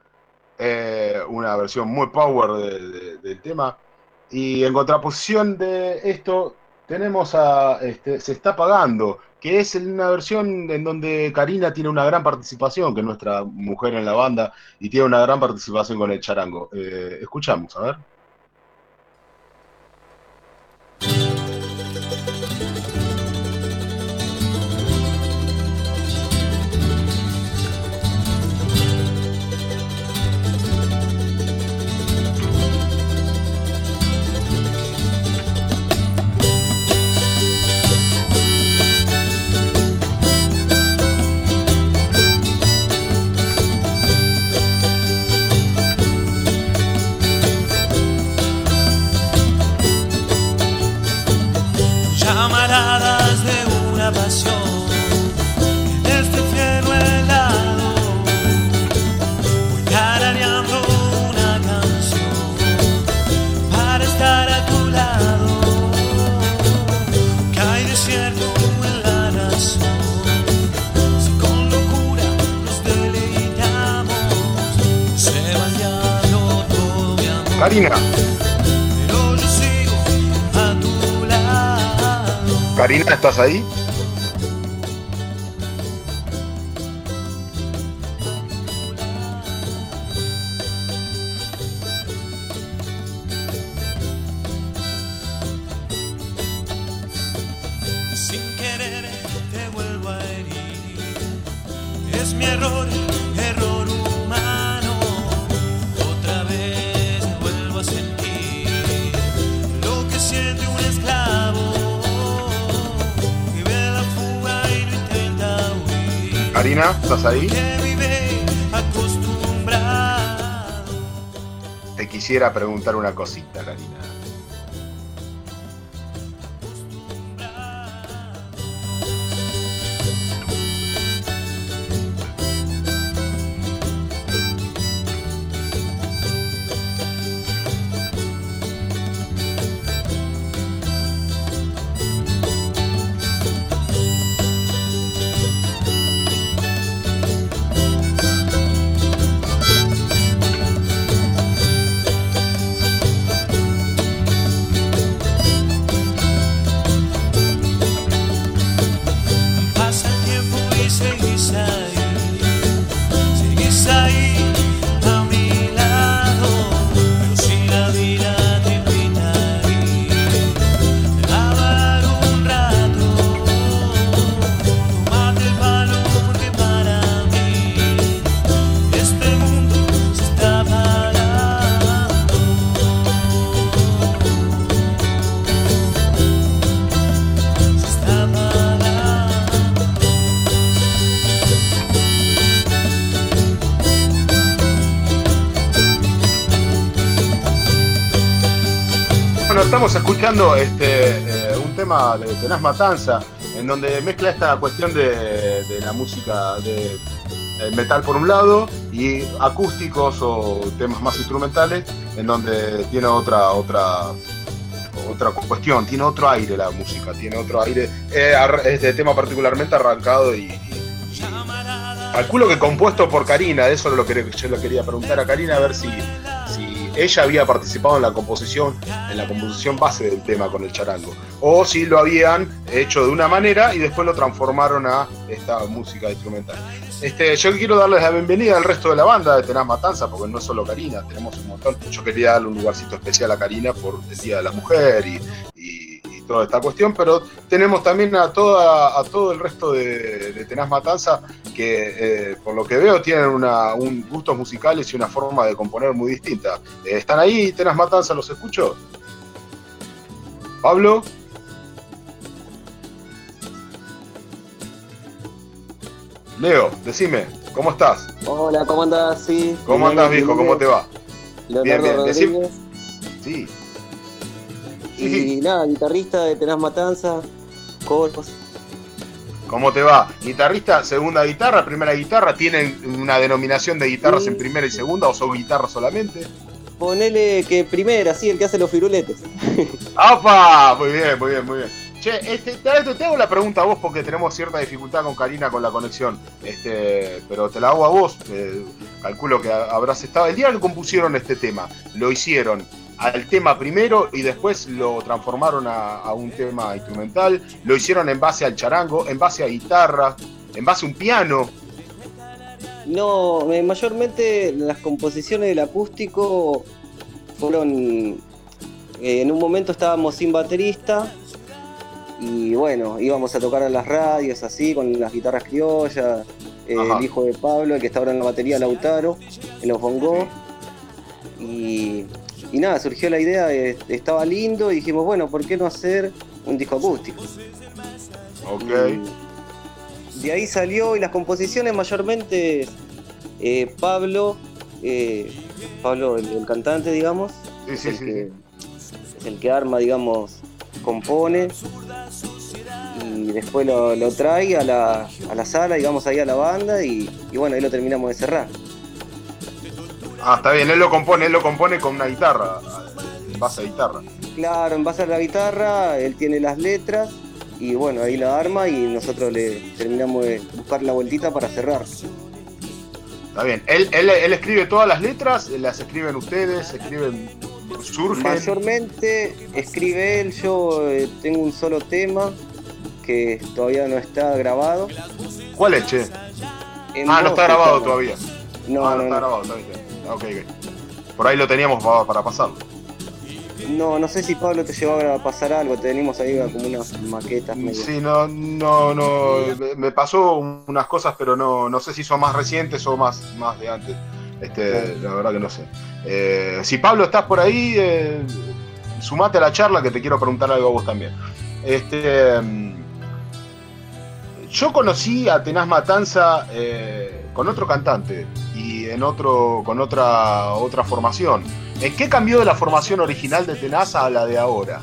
Eh, una versión muy power del tema. Y en contraposición de esto, tenemos a este, Se está pagando, que es una versión en donde Karina tiene una gran participación, que es nuestra mujer en la banda, y tiene una gran participación con el charango. Eh, escuchamos, a ver. Karina, ¿estás ahí? ¿Estás ahí? Te quisiera preguntar una cosita, Karina. Escuchando este, eh, un tema de Tenaz Matanza, en donde mezcla esta cuestión de, de la música de eh, metal por un lado y acústicos o temas más instrumentales, en donde tiene otra otra otra cuestión, tiene otro aire la música, tiene otro aire. Eh, este tema particularmente arrancado y, y- y calculo que compuesto por Karina, eso es lo que yo le quería preguntar a Karina, a ver si ella había participado en la composición, en la composición base del tema con el charango, o si lo habían hecho de una manera y después lo transformaron a esta música instrumental. Este, yo quiero darles la bienvenida al resto de la banda de Tenaz Matanza, porque no es solo Karina, tenemos un montón. Yo quería darle un lugarcito especial a Karina por el Día de la Mujer y, toda esta cuestión, pero tenemos también a, toda, a todo el resto de, de Tenaz Matanza que eh, por lo que veo tienen una, un gustos musicales y una forma de componer muy distinta. Eh, ¿Están ahí, Tenaz Matanza? ¿Los escucho? Pablo. Leo, decime, ¿cómo estás? Hola, ¿cómo andás? Sí. ¿Cómo andás, viejo? ¿Cómo te va? Leonardo Bien, bien. Rodríguez. Sí. Y nada, guitarrista de Tenaz Matanza, coros. ¿Cómo te va? Guitarrista, segunda guitarra, primera guitarra. ¿Tienen una denominación de guitarras en primera y segunda o son guitarras solamente? Ponele que primera, sí, el que hace los firuletes. ¡Apa! Muy bien, muy bien, muy bien. Che, este, te, te hago la pregunta a vos porque tenemos cierta dificultad con Karina con la conexión. Este, pero te la hago a vos. eh, calculo que habrás estado. El día que compusieron este tema, lo hicieron al tema primero y después lo transformaron a, a un tema instrumental. Lo hicieron en base al charango, en base a guitarra, en base a un piano. No, eh, mayormente las composiciones del acústico fueron. eh, en un momento estábamos sin baterista y bueno, íbamos a tocar a las radios así, con las guitarras criollas. eh, el hijo de Pablo, el que está ahora en la batería, Lautaro, en los bongos. Y, y nada, surgió la idea, de- estaba lindo y dijimos, bueno, ¿por qué no hacer un disco acústico? Ok. Y de ahí salió y las composiciones mayormente eh, Pablo, eh, Pablo el, el cantante, digamos, Sí, es, sí, el sí. que, es el que arma, digamos, compone y después lo, lo trae a la, a la sala, digamos, ahí a la banda y, y bueno, ahí lo terminamos de cerrar. Ah, está bien. Él lo compone, él lo compone con una guitarra, en base a guitarra. Claro, en base a la guitarra, él tiene las letras y bueno, ahí la arma y nosotros le terminamos de buscar la vueltita para cerrar. Está bien. Él, él, él escribe todas las letras, las escriben ustedes, escriben surgen. Mayormente escribe él, yo eh, tengo un solo tema que todavía no está grabado. ¿Cuál es, che? En Ah, no está grabado todavía. No, ah, no, no, está no. grabado, está bien. Ah, Ok, ok. Por ahí lo teníamos para, para pasarlo. No, no sé si Pablo te llevó a pasar algo, tenemos ahí como unas maquetas medio. Sí, no, no, no. me- Me pasó unas cosas, pero no, no sé si son más recientes o más, más de antes. Este, la verdad que no sé. Eh, si Pablo estás por ahí, eh, sumate a la charla que te quiero preguntar algo a vos también. Este, mm, yo conocí a Tenaz Matanza eh, con otro cantante y en otro, con otra, otra formación. ¿En qué cambió de la formación original de Tenaz a la de ahora?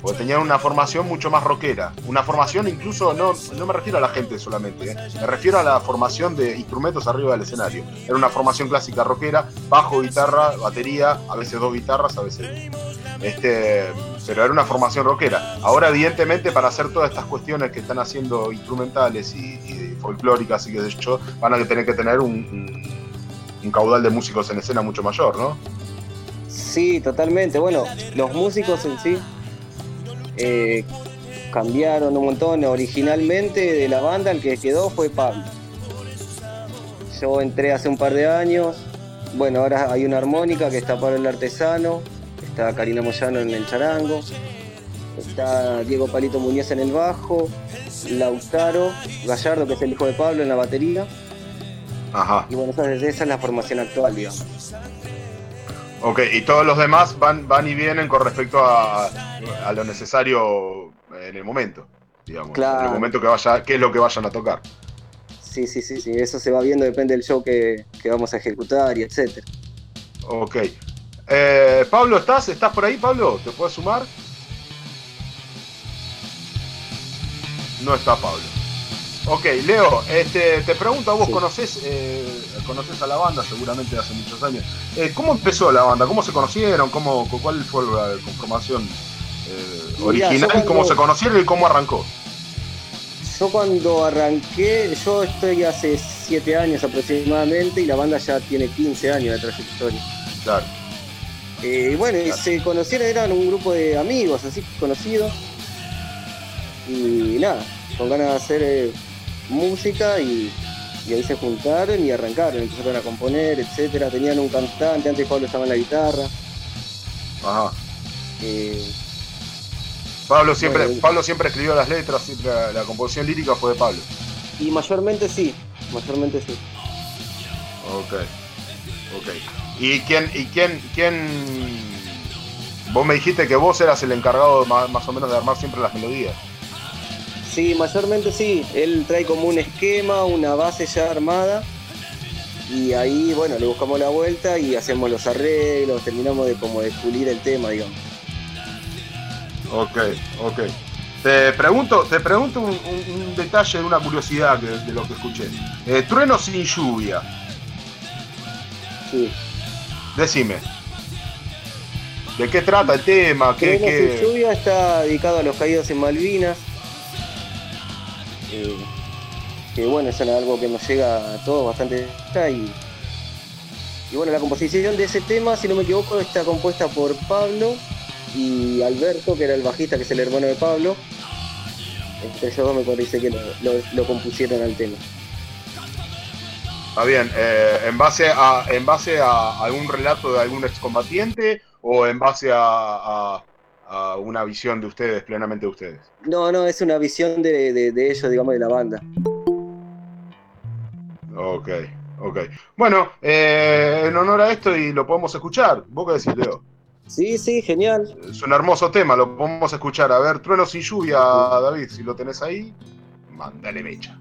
Porque tenían una formación mucho más rockera. Una formación incluso, no, no me refiero a la gente solamente, ¿eh? me refiero a la formación de instrumentos arriba del escenario. Era una formación clásica rockera, bajo, guitarra, batería, a veces dos guitarras, a veces... Este, pero era una formación rockera. Ahora, evidentemente, para hacer todas estas cuestiones que están haciendo instrumentales y, folclóricas y qué sé yo, van a tener que tener un, caudal de músicos en escena mucho mayor, ¿no? Sí, totalmente. Bueno, los músicos en sí eh, cambiaron un montón. Originalmente de la banda el que quedó fue Pablo. Yo entré hace un par de años. Bueno, ahora hay una armónica que está Pablo el Artesano, está Karina Moyano en el charango, está Diego Palito Muñoz en el bajo, Lautaro Gallardo, que es el hijo de Pablo, en la batería. Ajá. Y bueno, esa, esa es la formación actual, digamos. Ok, y todos los demás van, van y vienen con respecto a, a lo necesario en el momento, digamos. Claro. En el momento que vaya, qué es lo que vayan a tocar. Sí, sí, sí, sí, eso se va viendo, depende del show que, que vamos a ejecutar y etcétera. Ok. Eh, Pablo, ¿estás? ¿Estás por ahí, Pablo? ¿Te puedes sumar? No está Pablo. Ok, Leo, este, te pregunto a vos, Sí. ¿conoces, eh, conoces a la banda seguramente hace muchos años? Eh, ¿Cómo empezó la banda? ¿Cómo se conocieron? ¿Cómo, ¿Cuál fue la conformación eh, original? cuando- ¿Cómo se conocieron y cómo arrancó? Yo cuando arranqué, yo estoy hace 7 años aproximadamente y la banda ya tiene 15 años de trayectoria. Claro. Eh, y bueno, Claro. se conocieron, eran un grupo de amigos, así conocidos. Y nada, con ganas de hacer eh, música y, y ahí se juntaron y arrancaron, empezaron a componer, etcétera. Tenían un cantante, antes Pablo estaba en la guitarra. Ajá. eh, Pablo siempre, Bueno, Pablo siempre escribió las letras, siempre la, la composición lírica fue de Pablo. y mayormente sí, mayormente sí. Ok, ok. ¿Y quién, y quién, quién? Vos me dijiste que vos eras el encargado más, más o menos de armar siempre las melodías. Sí, mayormente sí. Él trae como un esquema, una base ya armada. Y ahí, bueno, le buscamos la vuelta y hacemos los arreglos, terminamos de como de pulir el tema, digamos. Ok, ok. Te pregunto, te pregunto un, un- un detalle, una curiosidad de, de lo que escuché. Eh, Trueno sin lluvia, Sí. Decime. ¿De qué trata el tema? ¿Qué, qué- lluvia está dedicado a los caídos en Malvinas. Eh, que bueno, es algo que nos llega a todos bastante y, y bueno, la composición de ese tema, si no me equivoco, está compuesta por Pablo y Alberto, que era el bajista, que es el hermano de Pablo. Entre ellos dos me parece que lo, lo- lo compusieron al tema. Está bien, eh, ¿en base a en base a algún relato de algún excombatiente o en base a, a- a una visión de ustedes, plenamente de ustedes? No, no, es una visión de, de- de ellos, digamos, de la banda. Ok, ok. Bueno, eh, en honor a esto y lo podemos escuchar. ¿Vos qué decís, Leo? Sí, sí, genial. Es un hermoso tema, lo podemos escuchar. A ver, Trueno sin lluvia, David, si lo tenés ahí, mándale mecha.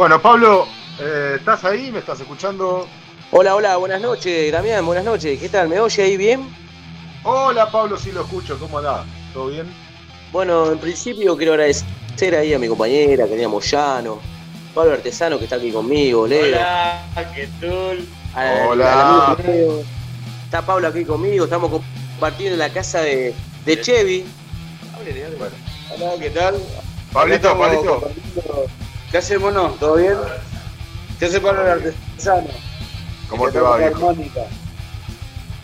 Bueno, Pablo, eh, ¿estás ahí? ¿Me estás escuchando? Hola, hola, buenas noches, Damián, buenas noches. ¿Qué tal? ¿Me oye ahí bien? Hola, Pablo, sí lo escucho. ¿Cómo andás? ¿Todo bien? Bueno, en principio quiero agradecer ahí a mi compañera, querida Moyano, Pablo Artesano que está aquí conmigo, Leo. Hola, ¿qué tal? al- Hola. amigo Leo. Está Pablo aquí conmigo, estamos compartiendo en la casa de, de Chevy. Bueno. Hola, ¿qué tal? Pablito, Pablito. ¿Qué hace, mono? ¿Todo bien? ¿Qué hace Pablo el artesano? ¿Cómo te va, viejo?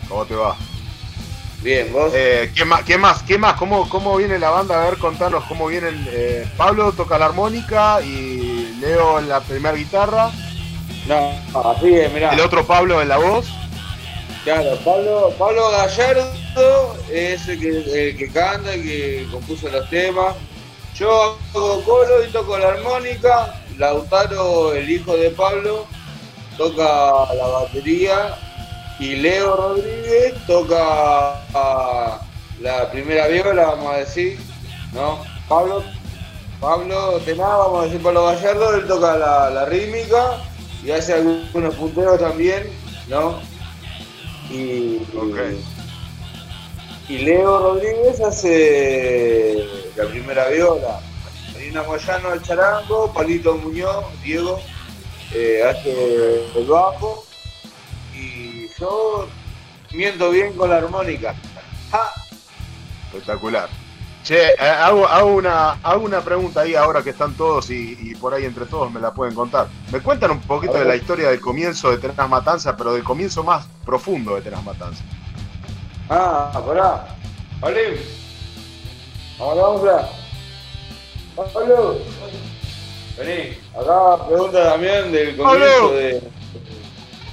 ¿Cómo te va? Bien, vos. Eh, ¿qué, más, ¿Qué más? ¿Qué más? ¿Cómo, ¿Cómo viene la banda? A ver, contanos cómo vienen. Eh, Pablo toca la armónica y Leo en la primera guitarra. No, así es, mirá. El otro Pablo en la voz. Claro, Pablo, Pablo Gallardo es el que, el que canta, el que compuso los temas. Yo hago coro y toco la armónica. Lautaro, el hijo de Pablo, toca la batería. Y Leo Rodríguez toca ah, la primera viola, vamos a decir. ¿No? Pablo, Pablo Tená, vamos a decir Pablo Gallardo, él toca la, la rítmica y hace algunos punteros también, ¿no? Y, y Leo Rodríguez hace la primera viola. Marina Moyano el charango, Palito Muñoz, Diego, eh, hace el bajo. Y yo miento bien con la armónica. ¡Ja! Espectacular. Che, eh, hago, hago una, hago una pregunta ahí ahora que están todos y, y por ahí entre todos me la pueden contar. ¿Me cuentan un poquito de la historia del comienzo de Tenaz Matanza, pero del comienzo más profundo de Tenaz Matanza? Ah, pará. Vale. Vamos, vamos. Pablo. Vení. Acá pregunta también del comienzo Pablo. de.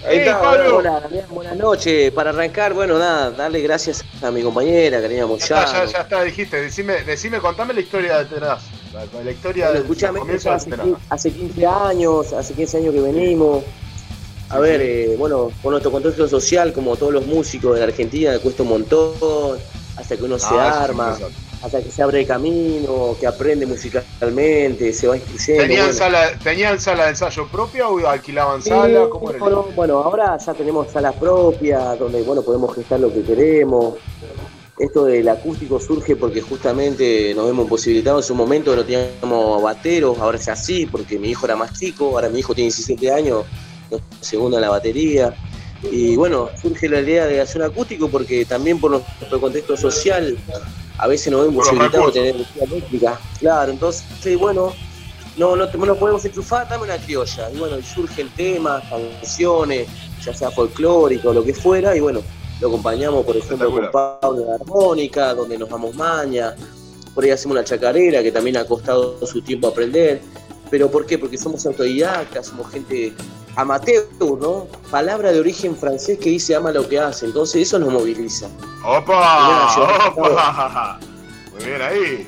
Ahí está, Pablo. Hola, Damián, buenas noches. Para arrancar, bueno, nada, darle gracias a mi compañera, Karina Ya está, ya, Moyano. ya está, dijiste. Decime, decime, contame la historia de Tenaz. La, la historia Bueno, de hace, hace 15 años, hace 15 años que venimos. A ver, eh, bueno, con nuestro contexto social, como todos los músicos de la Argentina, cuesta un montón, hasta que uno se Ah, arma. Hasta que se abre el camino, que aprende musicalmente, se va instruyendo. ¿Tenían, bueno. sala, ¿Tenían sala de ensayo propia o alquilaban Sí, sala? ¿Cómo era? el- bueno, bueno, ahora ya tenemos salas propias donde bueno podemos gestar lo que queremos. Esto del acústico surge porque justamente nos hemos posibilitado en su momento no teníamos bateros, ahora es así porque mi hijo era más chico, ahora mi hijo tiene 17 años, segundo en la batería. Y bueno, surge la idea de hacer acústico porque también por nuestro contexto social a veces nos vemos posibilitados de tener energía eléctrica. Claro, entonces, bueno, no, no, no podemos enchufar, dame una criolla. Y bueno, y surgen temas, canciones, ya sea folclórico, lo que fuera, y bueno, lo acompañamos, por ejemplo, con. Pablo de armónica, donde nos damos maña, por ahí hacemos una chacarera, que también ha costado su tiempo aprender. ¿Pero por qué? Porque somos autodidactas, somos gente amateur, ¿no? Palabra de origen francés que dice ama lo que hace, entonces eso nos moviliza. ¡Opa! ¡Opa! Muy bien ahí.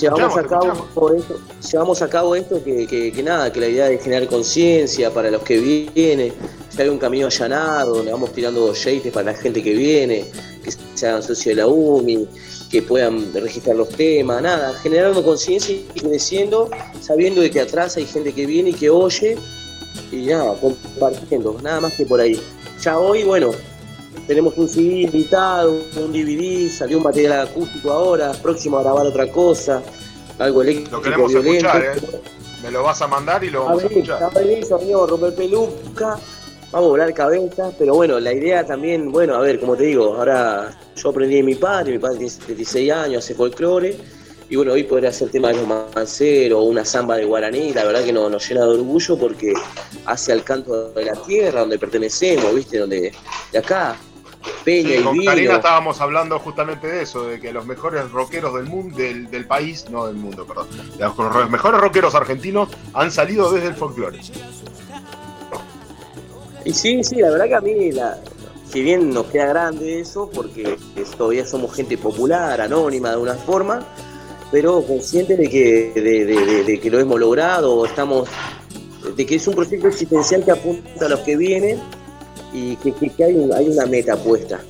Llevamos a cabo esto, llevamos a cabo esto que, que- que nada, que la idea es generar conciencia para los que vienen, que haya un camino allanado, donde vamos tirando yates para la gente que viene, que se hagan socios de la UMI, que puedan registrar los temas, nada, generando conciencia y creciendo, sabiendo de que atrás hay gente que viene y que oye, y nada, compartiendo, nada más que por ahí. Ya hoy, bueno, tenemos un CD invitado, un DVD, salió un material acústico ahora, próximo a grabar otra cosa, algo eléctrico, Lo queremos violento. escuchar, ¿eh? Me lo vas a mandar y lo A vamos a ver, escuchar. a ver eso, amigo, romper peluca, vamos a volar cabeza, pero bueno, la idea también, bueno, a ver, como te digo, ahora yo aprendí de mi padre, mi padre tiene 76 años, hace folclore, y bueno, hoy poder hacer tema de los manceros, una samba de guaraní, la verdad que nos, nos llena de orgullo porque hace al canto de la tierra, donde pertenecemos, ¿viste? Donde, de acá, Peña Sí, y con. Karina estábamos hablando justamente de eso, de que los mejores rockeros del mundo, del, del país, no del mundo, perdón, los, mejores rockeros argentinos han salido desde el folclore. Y sí, sí, la verdad que a mí, la, si bien nos queda grande eso, porque todavía somos gente popular, anónima de alguna forma, pero conscientes de que, de, de- de- de que lo hemos logrado, estamos, de que es un proyecto existencial que apunta a los que vienen y que, que- que hay, un- hay una meta puesta,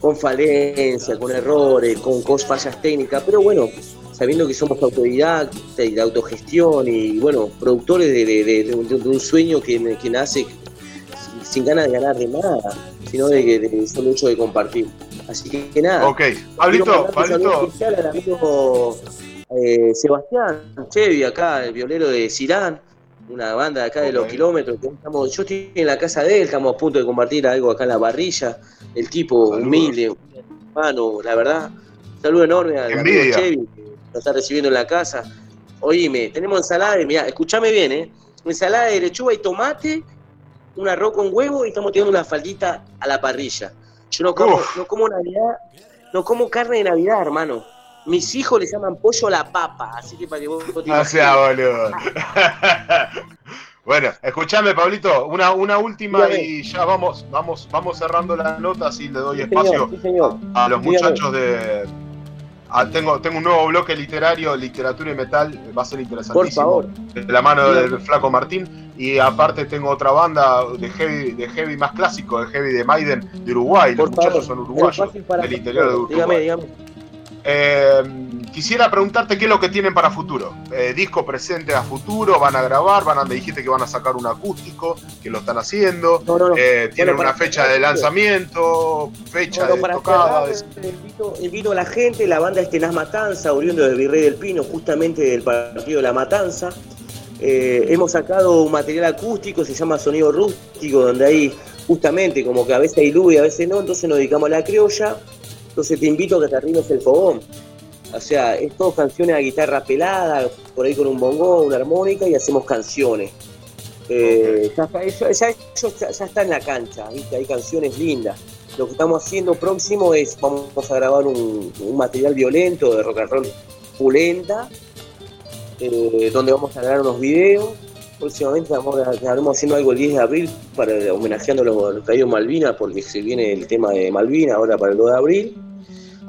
con falencia, con errores, con cos- fallas técnicas, pero bueno, sabiendo que somos autodidactas y de autogestión y bueno, productores de, de- un- sueño que, que nace sin- sin ganas de ganar de nada, sino de que de solo hecho de compartir. Así que, nada. Ok, Pablito, Pablito, especial al amigo eh, Sebastián Chevi, acá, el violero de Cirán, una banda de acá de los kilómetros. que estamos, yo estoy en la casa de él, estamos a punto de compartir algo acá en la parrilla. El tipo Saludos. humilde, hermano, la verdad. Un saludo enorme al amigo. Chevi, que nos está recibiendo en la casa. Oíme, tenemos ensalada de, mirá, escuchame bien, ¿eh? Ensalada de lechuga y tomate, un arroz con huevo y estamos tirando una faldita a la parrilla. Yo no como, Uf. no como Navidad, no como carne de Navidad, hermano. Mis hijos le llaman pollo a la papa, así que para que vos te O imagines. sea, boludo. bueno, escuchame, Pablito, una, una última Dígame. y ya vamos, vamos, vamos cerrando la nota, así le doy Sí, espacio señor, sí, señor. a los Dígame. muchachos de. ah, tengo, tengo un nuevo bloque literario, literatura y metal, va a ser Por interesantísimo. favor. De la mano Dígame. del Flaco Martín. Y aparte tengo otra banda de heavy, de heavy más clásico, de heavy de Maiden de Uruguay. Por los muchachos son uruguayos, Es fácil para del interior de. Uruguay. Dígame, dígame. Eh, quisiera preguntarte qué es lo que tienen para futuro. Eh, disco presente a futuro, van a grabar, van a, me dijiste que van a sacar un acústico, que lo están haciendo. No, no, no. Eh, tienen Bueno, una fecha de lanzamiento, fecha Bueno, de para tocada. cerrar, de- invito, invito a la gente, la banda es Tenaz Matanza, oriundo del Virrey del Pino, justamente del partido La Matanza. Hemos sacado un material acústico, se llama Sonido Rústico, donde hay justamente como que a veces hay luz y a veces no, entonces nos dedicamos a la criolla. Entonces te invito a que te arrimes el fogón. O sea, es todo canciones a guitarra pelada, por ahí con un bongo, una armónica y hacemos canciones. Eh, ya, está, eso- ya- eso ya- ya está en la cancha, ¿viste? hay canciones lindas. Lo que estamos haciendo próximo es, vamos a grabar un, un material violento de rock and roll pulenta, eh, donde vamos a grabar unos videos. Próximamente vamos a- estaremos haciendo algo el 10 de abril para homenajeando a los, caídos Malvinas, porque se viene el tema de Malvinas ahora para el 2 de abril.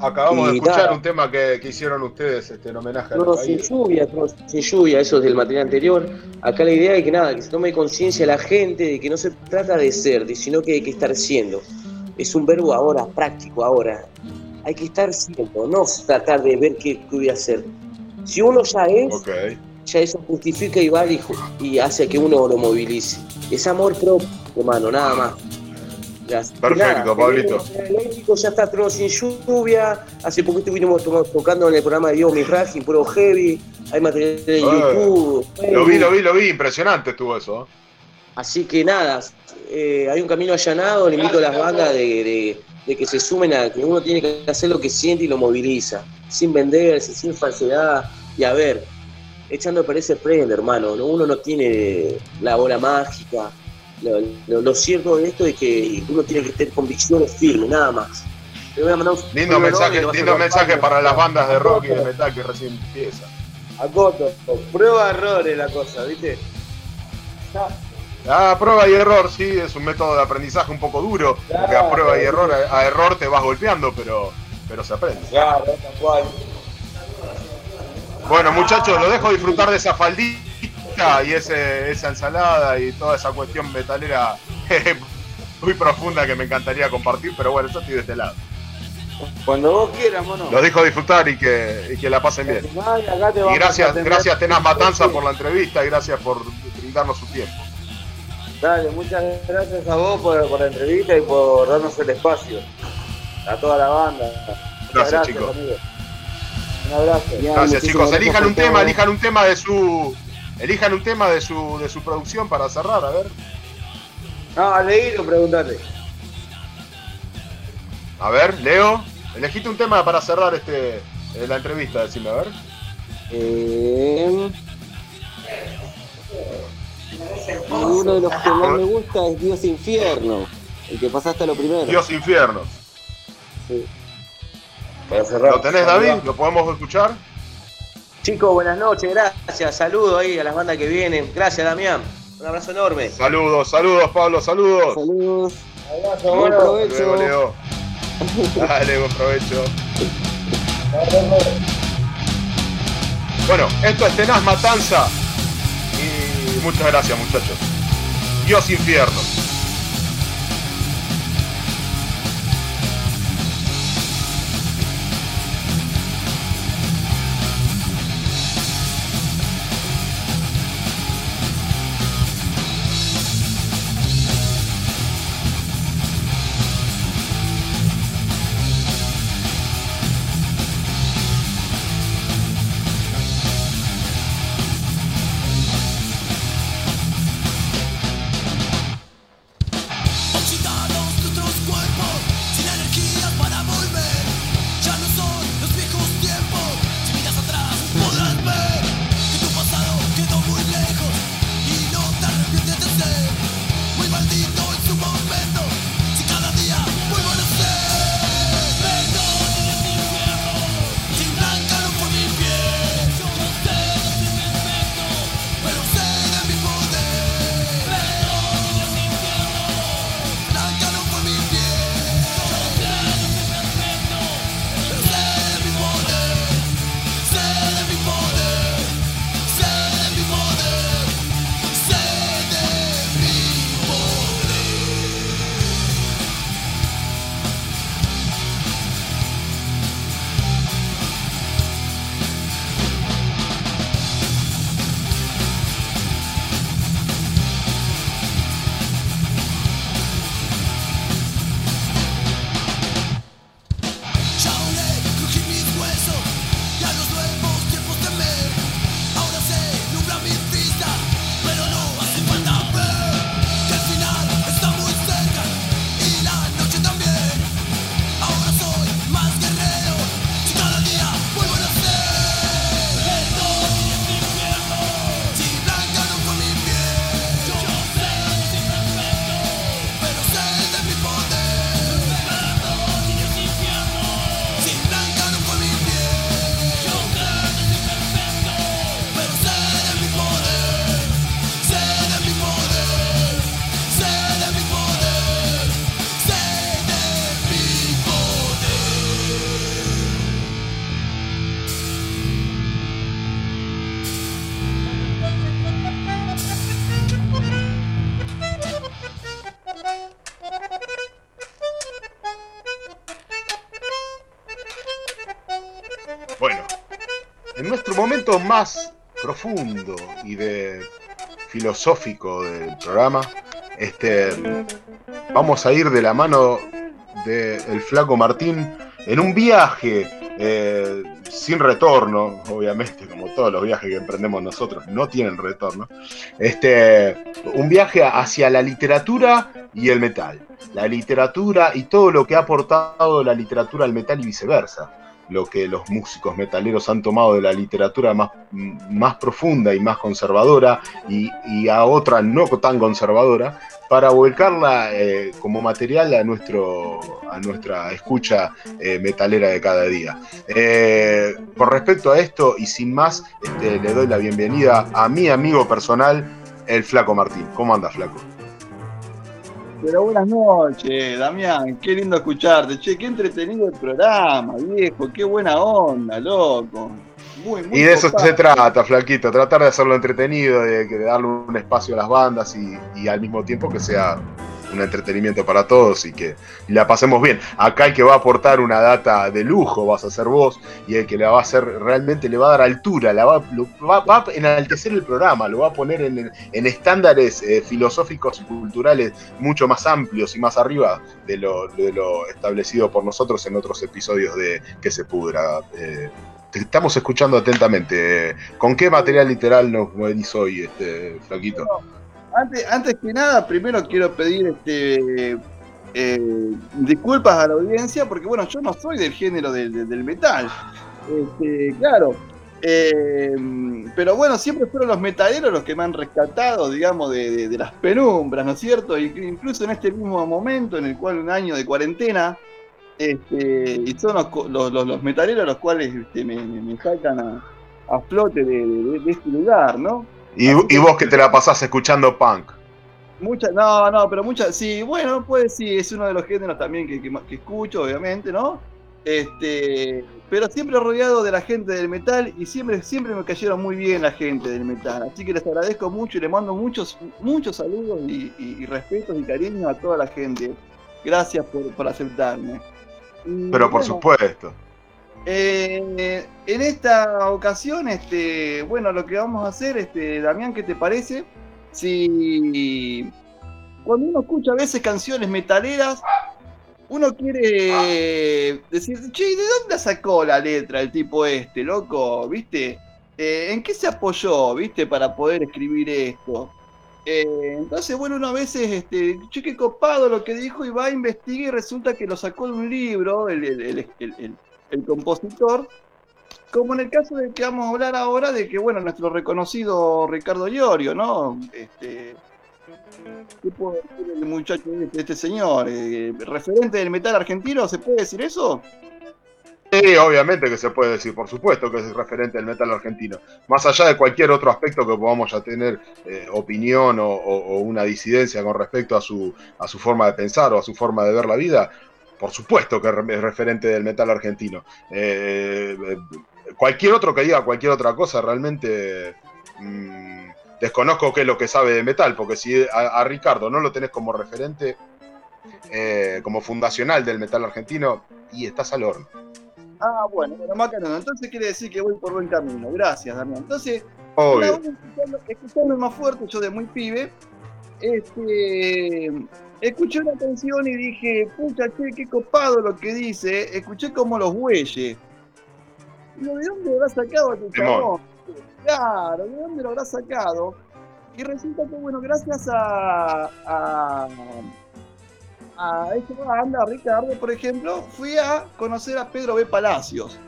Acabamos de escuchar nada. un tema que, que hicieron ustedes este, en homenaje a Trono los sin caídos. lluvia, trono sin lluvia, eso es del material anterior. Acá la idea es que nada, que se tome conciencia la gente de que no se trata de ser, sino que hay que estar siendo. Es un verbo ahora, práctico ahora. Hay que estar siendo, no tratar de ver qué, qué voy a hacer. Si uno ya es, Ok. Ya eso justifica y vale y, hace que uno lo movilice. Es amor propio, hermano, nada más. Que Perfecto, Pablito. ya está Trono sin lluvia. Hace poquito estuvimos to- tocando en el programa de Diego Mirraji, puro heavy. Hay material de Eh, YouTube. Lo vi, lo vi, lo vi, impresionante estuvo eso. ¿eh? Así que nada, eh, hay un camino allanado. Le invito a las bandas de, de- de que se sumen a que uno tiene que hacer lo que siente y lo moviliza. Sin venderse, sin falsedad. Y a ver, echando a perder se prende, hermano. ¿no? Uno no tiene la bola mágica. Lo, lo- lo cierto de esto es que uno tiene que tener convicciones firmes, nada más. Te voy a mandar un Lindo mensaje, lindo mensaje para las bandas de rock y de metal que recién empiezan. Acoto, prueba errores la cosa, ¿viste? Ah, prueba y error, sí, es un método de aprendizaje un poco duro, porque a prueba y error, a, a error te vas golpeando, pero, pero se aprende. Claro, tal cual. Bueno, muchachos, lo dejo disfrutar de esa faldita y ese, esa ensalada y toda esa cuestión metalera muy profunda que me encantaría compartir, pero bueno, yo estoy de este lado. Cuando vos quieras, mono. Los dejo disfrutar y que, y que la pasen bien. Y gracias, gracias Tenaz Matanza por la entrevista y gracias por brindarnos su tiempo. Dale, muchas gracias a vos por, por la entrevista y por darnos el espacio. A toda la banda. Muchas Gracias, chicos. Un abrazo. Gracias chicos, elijan un tema, elijan un tema de su. Elijan un tema de su de su producción para cerrar, a ver. No, a leído, preguntate. A ver, Leo, elegiste un tema para cerrar este eh, la entrevista, decime, a ver. Eh, uno de los que más me gusta es Dios Infierno, el que pasaste a lo primero. Dios infierno. Para cerrar. ¿Lo tenés, David? ¿Lo podemos escuchar? Chicos, buenas noches, gracias. Saludos ahí a las bandas que vienen. Gracias, Damián. Un abrazo enorme. Saludos, saludos, Pablo, saludos. Saludos, Abrazo, buen provecho. luego, Leo. Dale, buen provecho. Bueno, esto es Tenaz Matanza. Y muchas gracias, muchachos. Dios infierno. Más profundo y de filosófico del programa, este, vamos a ir de la mano del flaco Martín en un viaje eh, sin retorno, obviamente, como todos los viajes que emprendemos nosotros, no tienen retorno. Este, un viaje hacia la literatura y el metal. La literatura y todo lo que ha aportado la literatura al metal y viceversa. Lo que los músicos metaleros han tomado de la literatura más, más profunda y más conservadora y, a otra no tan conservadora para volcarla eh, como material a, nuestro, a nuestra escucha eh, metalera de cada día. Eh, con respecto a esto y sin más, este, le doy la bienvenida a mi amigo personal, el Flaco Martín. ¿Cómo anda, Flaco? Pero buenas noches, Damián, qué lindo escucharte. Che, qué entretenido el programa, viejo, qué buena onda, loco. Muy, muy Y de eso se trata, Flaquito, tratar de hacerlo entretenido, de, de darle un espacio a las bandas y, y al mismo tiempo que sea un entretenimiento para todos y que la pasemos bien. Acá el que va a aportar una data de lujo vas a ser vos y el que le va a hacer realmente le va a dar altura, la va, lo- va- va a enaltecer el programa, lo va a poner en, en estándares eh, filosóficos y culturales mucho más amplios y más arriba de lo, de lo establecido por nosotros en otros episodios de Que se pudra. Eh, te estamos escuchando atentamente. ¿Con qué material literal nos venís hoy, este, Flaquito? Antes, que nada, primero quiero pedir este, eh, disculpas a la audiencia, porque bueno, yo no soy del género del, metal. Este, claro. eh, pero bueno, siempre fueron los metaleros los que me han rescatado, digamos, de, las penumbras, ¿no es cierto? Incluso en este mismo momento, en el cual un año de cuarentena, este, y son los, los, los- los metaleros los cuales este, me, me- sacan a, flote de este lugar, ¿no? Y, y vos que te la pasás escuchando punk. Muchas, no, no, pero muchas, sí, bueno, pues sí, es uno de los géneros también que, que, que escucho, obviamente, ¿no? Este, pero siempre rodeado de la gente del metal y siempre, siempre me cayeron muy bien la gente del metal. Así que les agradezco mucho y les mando muchos, muchos saludos y, y- y respetos y cariños a toda la gente. Gracias por, por aceptarme. Y, Pero por bueno, supuesto. Eh, en esta ocasión, este, bueno, lo que vamos a hacer, este, Damián, ¿qué te parece? Si cuando uno escucha a veces canciones metaleras, uno quiere decir, che, ¿de dónde sacó la letra el tipo este, loco? ¿Viste? Eh, ¿En qué se apoyó, viste, para poder escribir esto? Eh, entonces, bueno, uno a veces, este, che, qué copado lo que dijo y va a investigar y resulta que lo sacó de un libro, el, el- el compositor, como en el caso del que vamos a hablar ahora, de que, bueno, nuestro reconocido Ricardo Llorio, ¿no? Este, ¿Qué puedo decir del muchacho este, este señor? Eh, ¿Referente del metal argentino? ¿Se puede decir eso? Sí, obviamente que se puede decir, por supuesto que es referente del metal argentino. Más allá de cualquier otro aspecto que podamos ya tener eh, opinión o- o una disidencia con respecto a su, a su forma de pensar o a su forma de ver la vida, por supuesto que es referente del metal argentino. Eh, eh, cualquier otro que diga cualquier otra cosa, realmente mm, desconozco qué es lo que sabe de metal, porque si a, a Ricardo no lo tenés como referente, eh, como fundacional del metal argentino, y estás al horno. Ah, bueno, bueno, Macarena, entonces quiere decir que voy por buen camino. Gracias, Damián. Entonces, Obvio. Más fuerte, yo de muy pibe, este, escuché una canción y dije, pucha, che, qué copado lo que dice. Escuché como los bueyes. Digo, ¿de dónde lo habrá sacado este chabón? Claro, ¿de dónde lo habrá sacado? Y resulta que, bueno, gracias a, a, a esta banda, Ricardo, por ejemplo, fui a conocer a Pedro B. Palacios.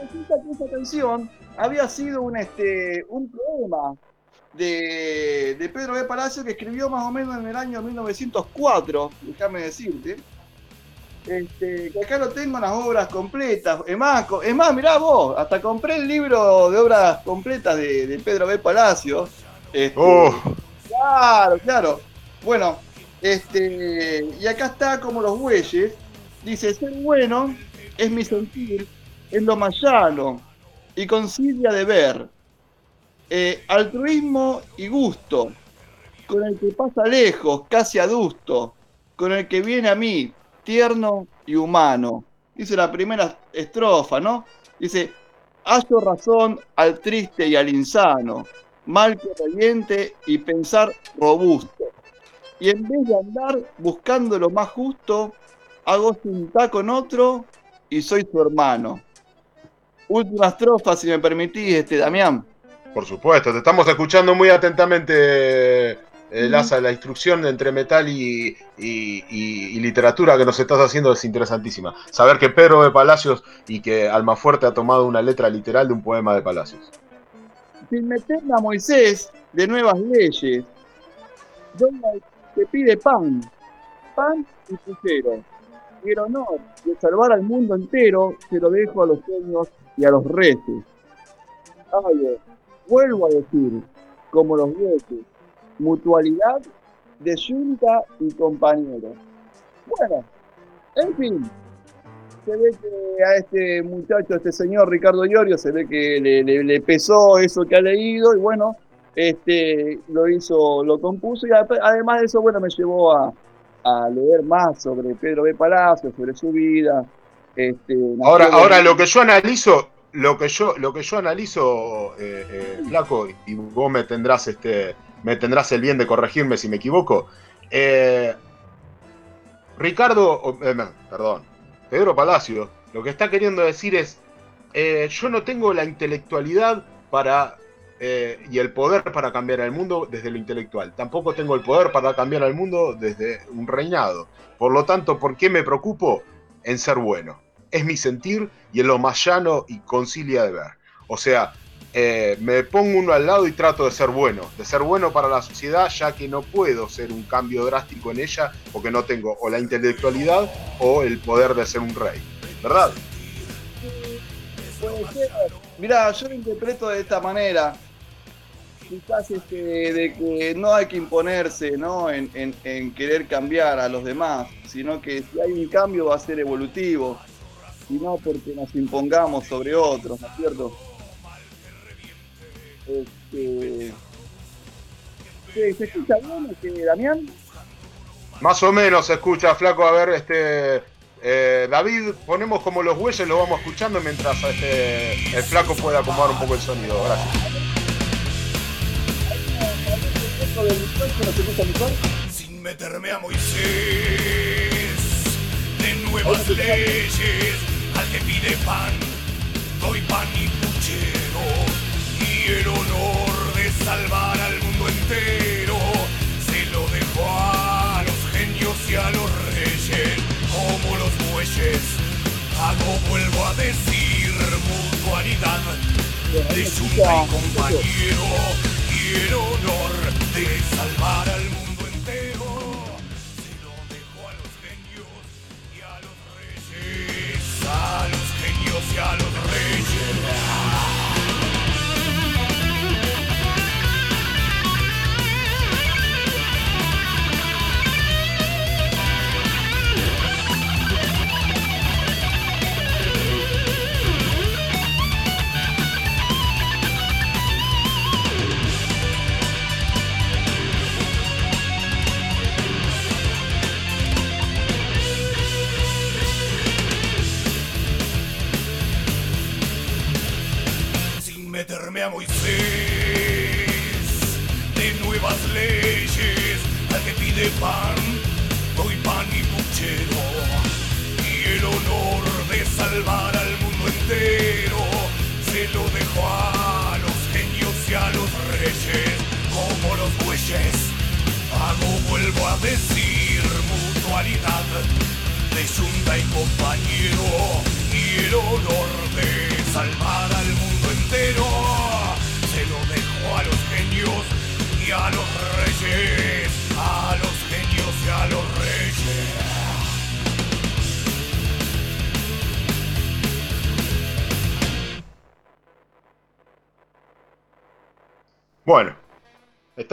Resulta que esa canción había sido un, este, un poema de, de Pedro B. Palacio que escribió más o menos en el año 1904, déjame decirte. Este, que acá lo tengo en las obras completas. Es más, es más, mirá vos, hasta compré el libro de obras completas de, de Pedro B. Palacio. Este, Oh, Claro, claro. Bueno, este, y acá está como los bueyes. Dice, ser bueno es mi sentir, es lo más llano y concilia de ver. Eh, altruismo y gusto, con el que pasa lejos, casi adusto, con el que viene a mí, tierno y humano. Dice la primera estrofa, ¿no? Dice, hallo razón al triste y al insano, mal que reviente y pensar robusto. Y en vez de andar buscando lo más justo, hago cinta con otro y soy su hermano. Última estrofa, si me permitís, este, Damián. Por supuesto, te estamos escuchando muy atentamente, eh, Laza, la instrucción entre metal y, y- y- y literatura que nos estás haciendo es interesantísima. Saber que Pedro de Palacios y que Almafuerte ha tomado una letra literal de un poema de Palacios. sin meterme a Moisés de nuevas leyes. Donald te pide pan, pan y puchero. Y el honor de salvar al mundo entero se lo dejo a los sueños y a los reyes. Ay, vuelvo a decir, como los dioses, mutualidad de yunta y compañero. Bueno, en fin, se ve que a este muchacho, a este señor Ricardo Iorio, se ve que le, le- le pesó eso que ha leído y bueno, este lo hizo, lo compuso y además de eso, bueno, me llevó a, a leer más sobre Pedro B. Palacio, sobre su vida. Este, Ahora, ahora lo que yo analizo, lo que yo, lo que yo analizo, eh, eh, flaco, y vos me tendrás este, me tendrás el bien de corregirme si me equivoco. eh, Ricardo, perdón, Pedro Palacio, lo que está queriendo decir es, yo no tengo la intelectualidad para eh, y el poder para cambiar el mundo desde lo intelectual. Tampoco tengo el poder para cambiar el mundo desde un reinado. Por lo tanto, ¿por qué me preocupo? En ser bueno. Es mi sentir y en lo más llano y concilia de ver. O sea, eh, me pongo uno al lado y trato de ser bueno. De ser bueno para la sociedad, ya que no puedo ser un cambio drástico en ella porque no tengo o la intelectualidad o el poder de ser un rey. ¿Verdad? Mirá, yo lo interpreto de esta manera. Quizás este, de que no hay que imponerse ¿no? En querer cambiar a los demás, sino que si hay un cambio va a ser evolutivo, y no porque nos impongamos sobre otros, ¿no es cierto? Este... ¿Se, se escucha bien, este, Damián? Más o menos se escucha, flaco. A ver, este. eh, David, ponemos como los bueyes, lo vamos escuchando mientras este, el flaco puede acomodar un poco el sonido. Gracias. sin meterme a Moisés de nuevas leyes pide pan. Doy pan y puchero y el honor de salvar al mundo entero. Se lo dejo a los genios y a los reyes como los bueyes. Hago vuelvo a decir mutualidad. De yunta y compañero y el honor de salvar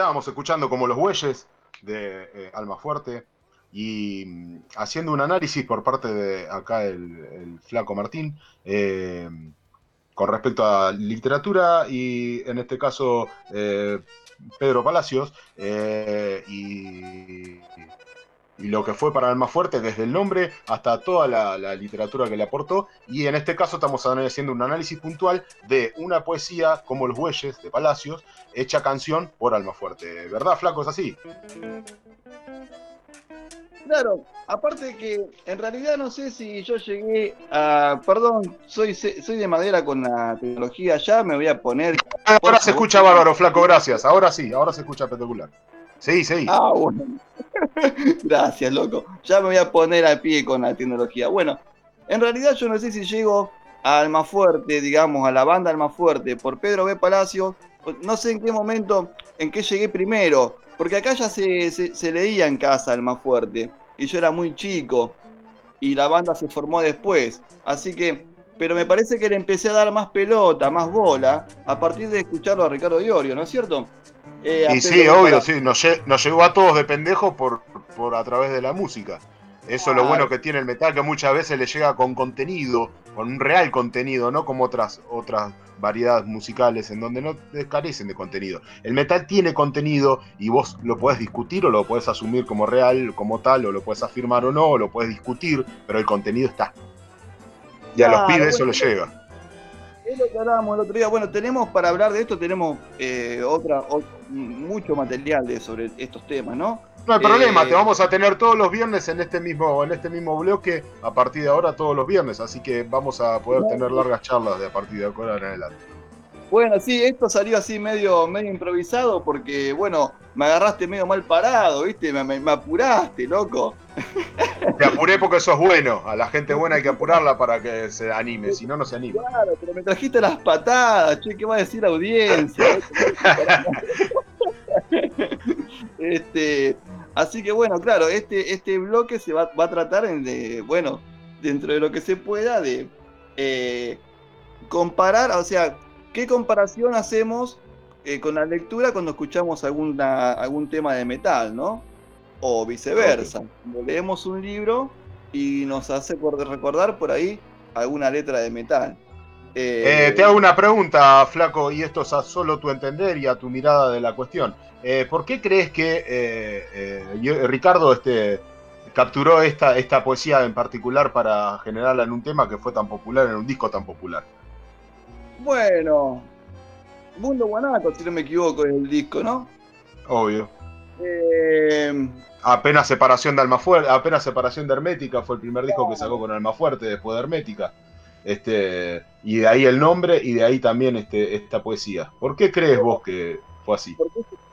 estábamos escuchando como los bueyes de eh, Alma Fuerte y mm, haciendo un análisis por parte de acá el, el flaco Martín eh, con respecto a literatura y en este caso eh, Pedro Palacios eh, y y lo que fue para Almafuerte, desde el nombre hasta toda la, la literatura que le aportó. Y en este caso estamos haciendo un análisis puntual de una poesía como Los Bueyes de Palacios, hecha canción por Almafuerte. ¿Verdad, Flaco? ¿Es así? Claro, aparte de que en realidad no sé si yo llegué a. Perdón, soy, soy de madera con la tecnología ya, me voy a poner. Ahora se escucha bárbaro, Flaco, gracias. Ahora sí, ahora se escucha espectacular. Sí, sí. Ah, bueno. Gracias, loco. Ya me voy a poner a pie con la tecnología. Bueno, en realidad yo no sé si llego a Almafuerte, digamos, a la banda Almafuerte por Pedro B. Palacio. No sé en qué momento, en qué llegué primero. Porque acá ya se, se, leía en casa Almafuerte. Y yo era muy chico. Y la banda se formó después. Así que pero me parece que le empecé a dar más pelota, más bola, a partir de escucharlo a Ricardo Diorio, ¿no es cierto? Eh, y sí, obvio, sí, nos, nos, llegó a todos de pendejos por, por a través de la música. Eso es lo bueno que tiene el metal, que muchas veces le llega con contenido, con un real contenido, no como otras, otras variedades musicales en donde no carecen de contenido. El metal tiene contenido y vos lo podés discutir o lo podés asumir como real, como tal, o lo podés afirmar o no, o lo podés discutir, pero el contenido está. Y a los pibes eso les llega. Es lo que hablábamos el otro día. Bueno, tenemos para hablar de esto, tenemos eh, otra, mucho material de, sobre estos temas, ¿no? No hay problema, te vamos a tener todos los viernes en este mismo, en este mismo bloque, a partir de ahora todos los viernes, así que vamos a poder tener largas charlas de a partir de ahora en adelante. Bueno, sí, esto salió así medio, medio improvisado porque, bueno, me agarraste medio mal parado, ¿viste? Me, me, me apuraste, loco. Te apuré porque sos bueno. A la gente buena hay que apurarla para que se anime, si no, no se anima. Claro, pero me trajiste las patadas, che, ¿qué va a decir la audiencia? este, así que bueno, claro, este, este bloque se va, va a tratar de, bueno, dentro de lo que se pueda, de eh, comparar, o sea, ¿Qué comparación hacemos eh, con la lectura cuando escuchamos alguna, algún tema de metal, ¿no? O viceversa. Cuando leemos un libro y nos hace recordar por ahí alguna letra de metal. Eh, eh, te hago una pregunta, Flaco, y esto es a solo tu entender y a tu mirada de la cuestión. ¿Por qué crees que Ricardo este, capturó esta, esta poesía en particular para generarla en un tema que fue tan popular, en un disco tan popular? Bueno, Mundo Guanaco, si no me equivoco, es el disco, ¿no? Obvio. Eh, apenas separación de Almafuerte, apenas separación de Hermética fue el primer disco que sacó con Almafuerte después de Hermética. Este, y de ahí el nombre y de ahí también este, esta poesía. ¿Por qué crees vos que fue así?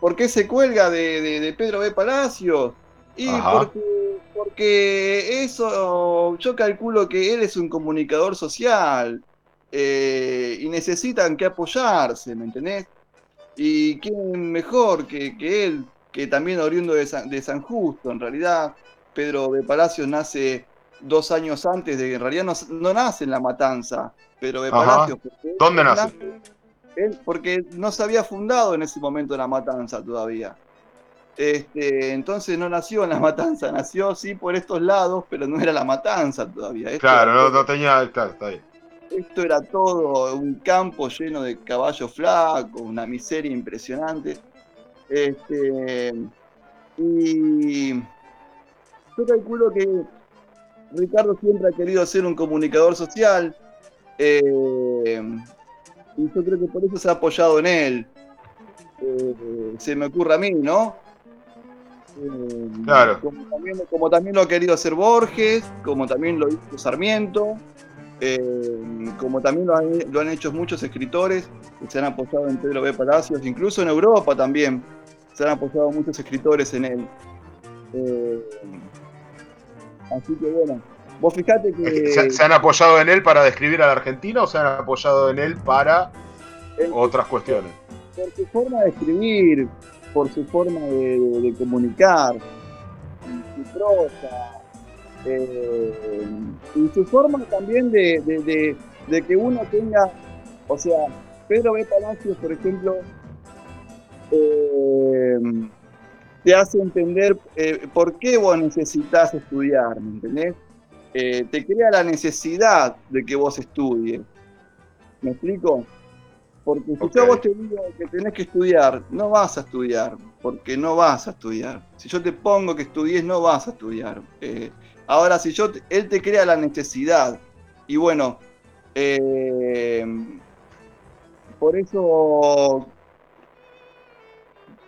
¿Por qué, se cuelga de, Pedro B. Palacios? Y porque, porque eso, yo calculo que él es un comunicador social. Eh, y necesitan que apoyarse, ¿me entendés? Y quién mejor que, él, que también oriundo de San, Justo, en realidad Pedro de Palacios nace dos años antes de que en realidad no, nace en la matanza, Pedro de Palacios. ¿Dónde nace? Él, porque no se había fundado en ese momento la matanza todavía. Este, entonces no nació en la matanza, nació sí por estos lados, pero no era la matanza todavía. claro, no, no, tenía, claro, está bien. Esto era todo un campo lleno de caballos flacos, una miseria impresionante. Este, y yo calculo que Ricardo siempre ha querido ser un comunicador social. Eh, y yo creo que por eso se ha apoyado en él. Eh, se me ocurre a mí, ¿no? Eh, claro. Como también, como también, lo ha querido hacer Borges, como también lo hizo Sarmiento. Eh, como también lo han, hecho muchos escritores que se han apoyado en Pedro B. Palacios, incluso en Europa también se han apoyado muchos escritores en él. Eh, así que bueno, vos fijate que... ¿Se, han apoyado en él para describir a la Argentina o se han apoyado en él para otras cuestiones? Por su forma de escribir, por su forma de, de comunicar, su prosa, eh, y su forma también de, que uno tenga, o sea, Pedro B. Palacios, por ejemplo, eh, te hace entender eh, por qué vos necesitas estudiar, ¿me entendés? te crea la necesidad de que vos estudies. ¿Me explico? Porque si yo vos te digo que tenés que estudiar, no vas a estudiar. porque no vas a estudiar. Si yo te pongo que estudies, no vas a estudiar. Eh, ahora, si yo, te- él te crea la necesidad, y bueno, eh, por eso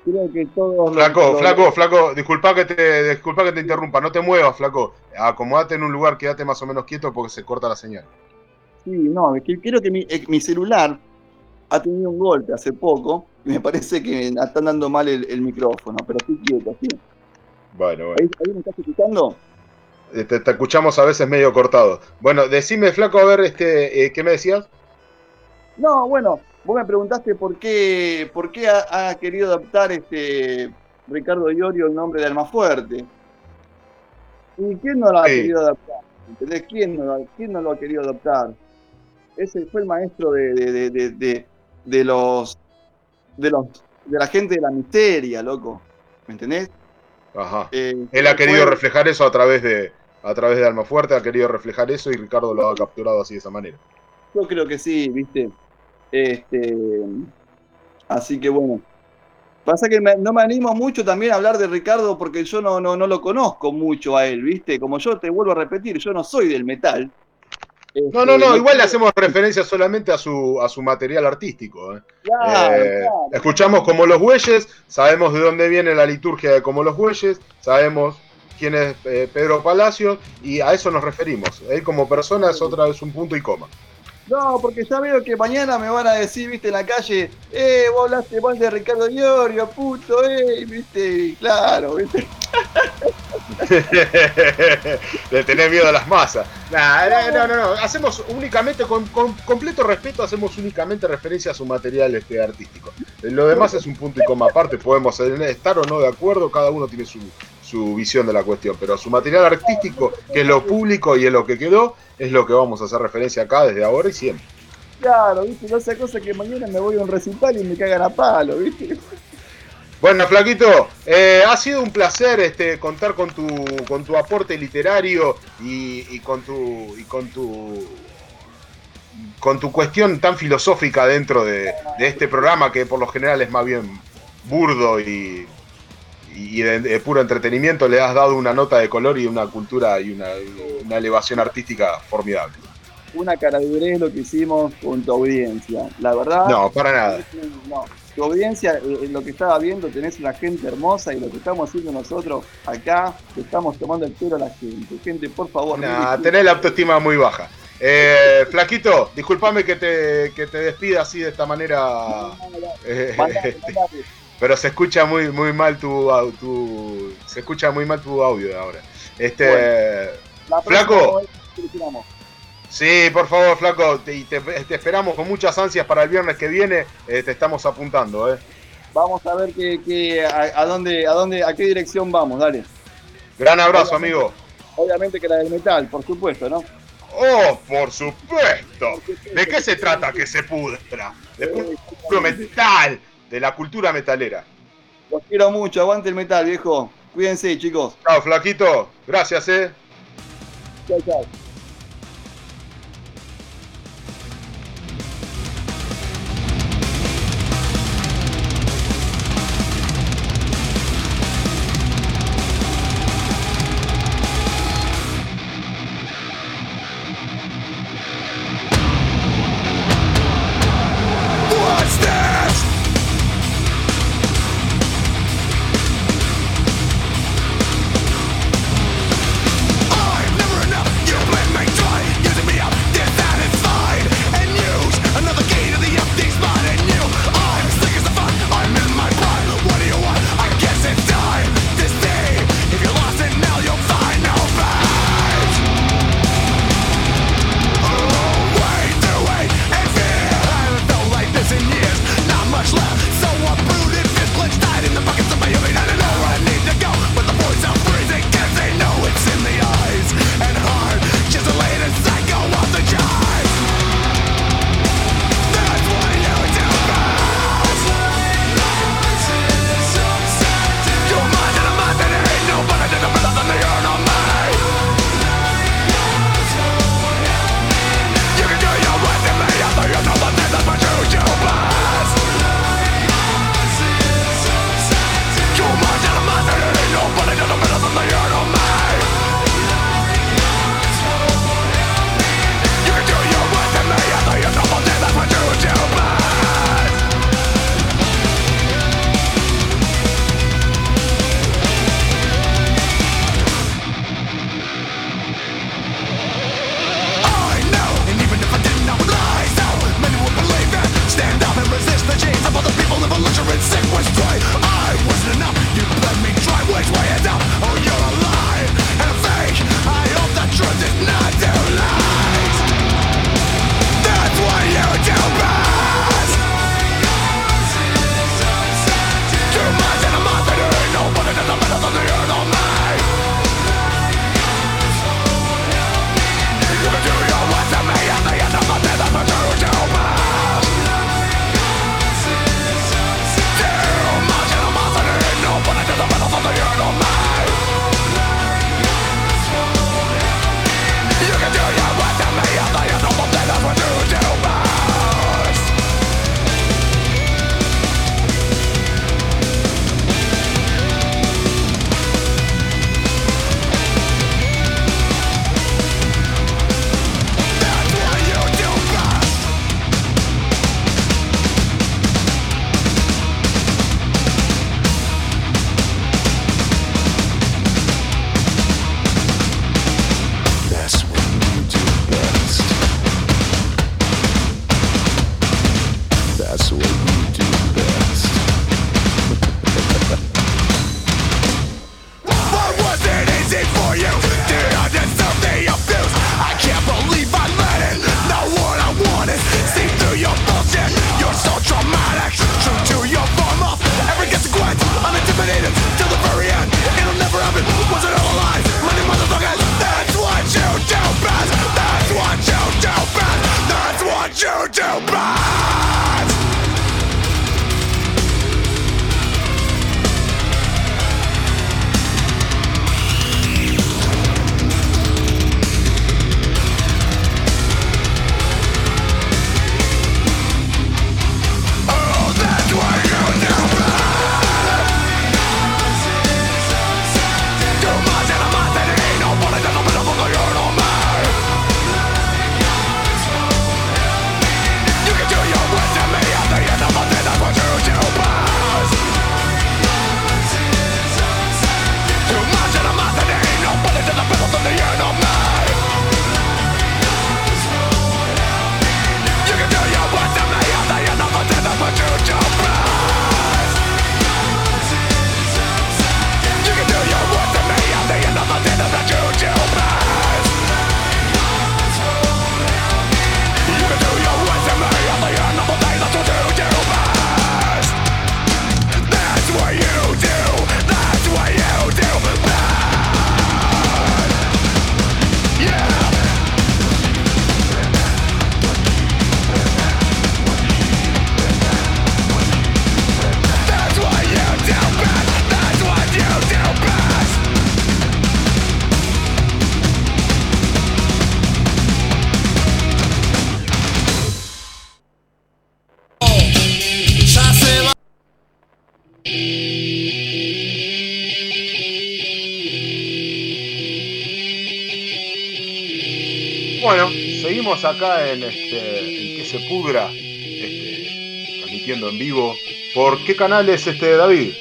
creo que todos... Flaco, los- flaco, flaco, disculpa que te, disculpa que te interrumpa, no te muevas, flaco. Acomódate en un lugar, quédate más o menos quieto porque se corta la señal. Sí, no, es que creo que mi, eh, mi celular ha tenido un golpe hace poco y me parece que están dando mal el, el micrófono, pero estoy quieto, ¿sí? Bueno, bueno. ¿Ahí, ahí me estás escuchando? Eh, Te, te escuchamos a veces medio cortado. Bueno, decime, flaco, a ver, este, eh, ¿qué me decías? No, bueno, vos me preguntaste por qué, por qué ha, ha querido adaptar este Ricardo Iorio el nombre de Almafuerte. ¿Y quién no lo ha Sí. querido adaptar? ¿Entendés? ¿Quién no, lo- quién no lo ha querido adaptar? Ese fue el maestro de, de, de, de, de- de los de los de la gente de la misteria, loco. ¿Me entendés? Ajá. Eh, Él ha querido fue- reflejar eso a través de a través de Almafuerte, ha querido reflejar eso y Ricardo lo ha capturado así de esa manera. Yo creo que sí, viste. Este, así que bueno. Pasa que me- no me animo mucho también a hablar de Ricardo porque yo no, no, no lo conozco mucho a él, viste. Como yo te vuelvo a repetir, yo no soy del metal. No, no, Este, no, igual le hacemos referencia solamente a su, a su material artístico. ¿eh? Claro, Eh, claro. Escuchamos como los bueyes, sabemos de dónde viene la liturgia de como los bueyes, sabemos quién es eh, Pedro Palacio y a eso nos referimos. Él como persona es otra vez un punto y coma. No, porque ya veo que mañana me van a decir, viste, en la calle, eh, vos hablaste mal de Ricardo Iorio, puto, eh, viste, y claro, viste. Le tenés miedo a las masas. Nah, no, no, no, no. Hacemos únicamente, con, con completo respeto, hacemos únicamente referencia a su material este, artístico. Lo demás es un punto y coma aparte. Podemos estar o no de acuerdo, cada uno tiene su, su visión de la cuestión. Pero su material artístico, que es lo público y es lo que quedó, es lo que vamos a hacer referencia acá desde ahora y siempre. Claro, viste, no sea cosa que mañana me voy a un recital y me cagan a palo, viste. Bueno, Flaquito, eh, ha sido un placer este, contar con tu, con tu aporte literario y, y con tu y con tu con tu cuestión tan filosófica dentro de, de este programa que por lo general es más bien burdo y, y de, de puro entretenimiento. Le has dado una nota de color y una cultura y una, una elevación artística formidable. Una caradurez lo que hicimos con tu audiencia. La verdad. No, para nada. No, tu audiencia, eh, eh, lo que estaba viendo, tenés una gente hermosa y lo que estamos haciendo nosotros acá, le estamos tomando el pelo a la gente. Gente, por favor, no Nah, tenés la autoestima muy baja. Eh, Flaquito, discúlpame que te, que te despida así de esta manera. eh, Mandate, mandate. Pero se escucha muy, muy mal tu, tu- se escucha muy mal tu audio ahora. Este, La Flaco. sí, por favor, Flaco, te, te esperamos con muchas ansias para el viernes que viene. eh, te estamos apuntando, eh. Vamos a ver que, que- a, a dónde, a dónde, a qué dirección vamos, dale. Gran abrazo, amigo. Obviamente que la del metal, por supuesto, ¿no? Oh, por supuesto. ¿De qué se trata que se pudra? De puro metal, de la cultura metalera. Los quiero mucho, aguante el metal, viejo. Cuídense, chicos. Chao, Flaquito. Gracias, eh. Chao, chao. Acá en este que se pudra, este, transmitiendo en vivo. ¿Por qué canal es este David?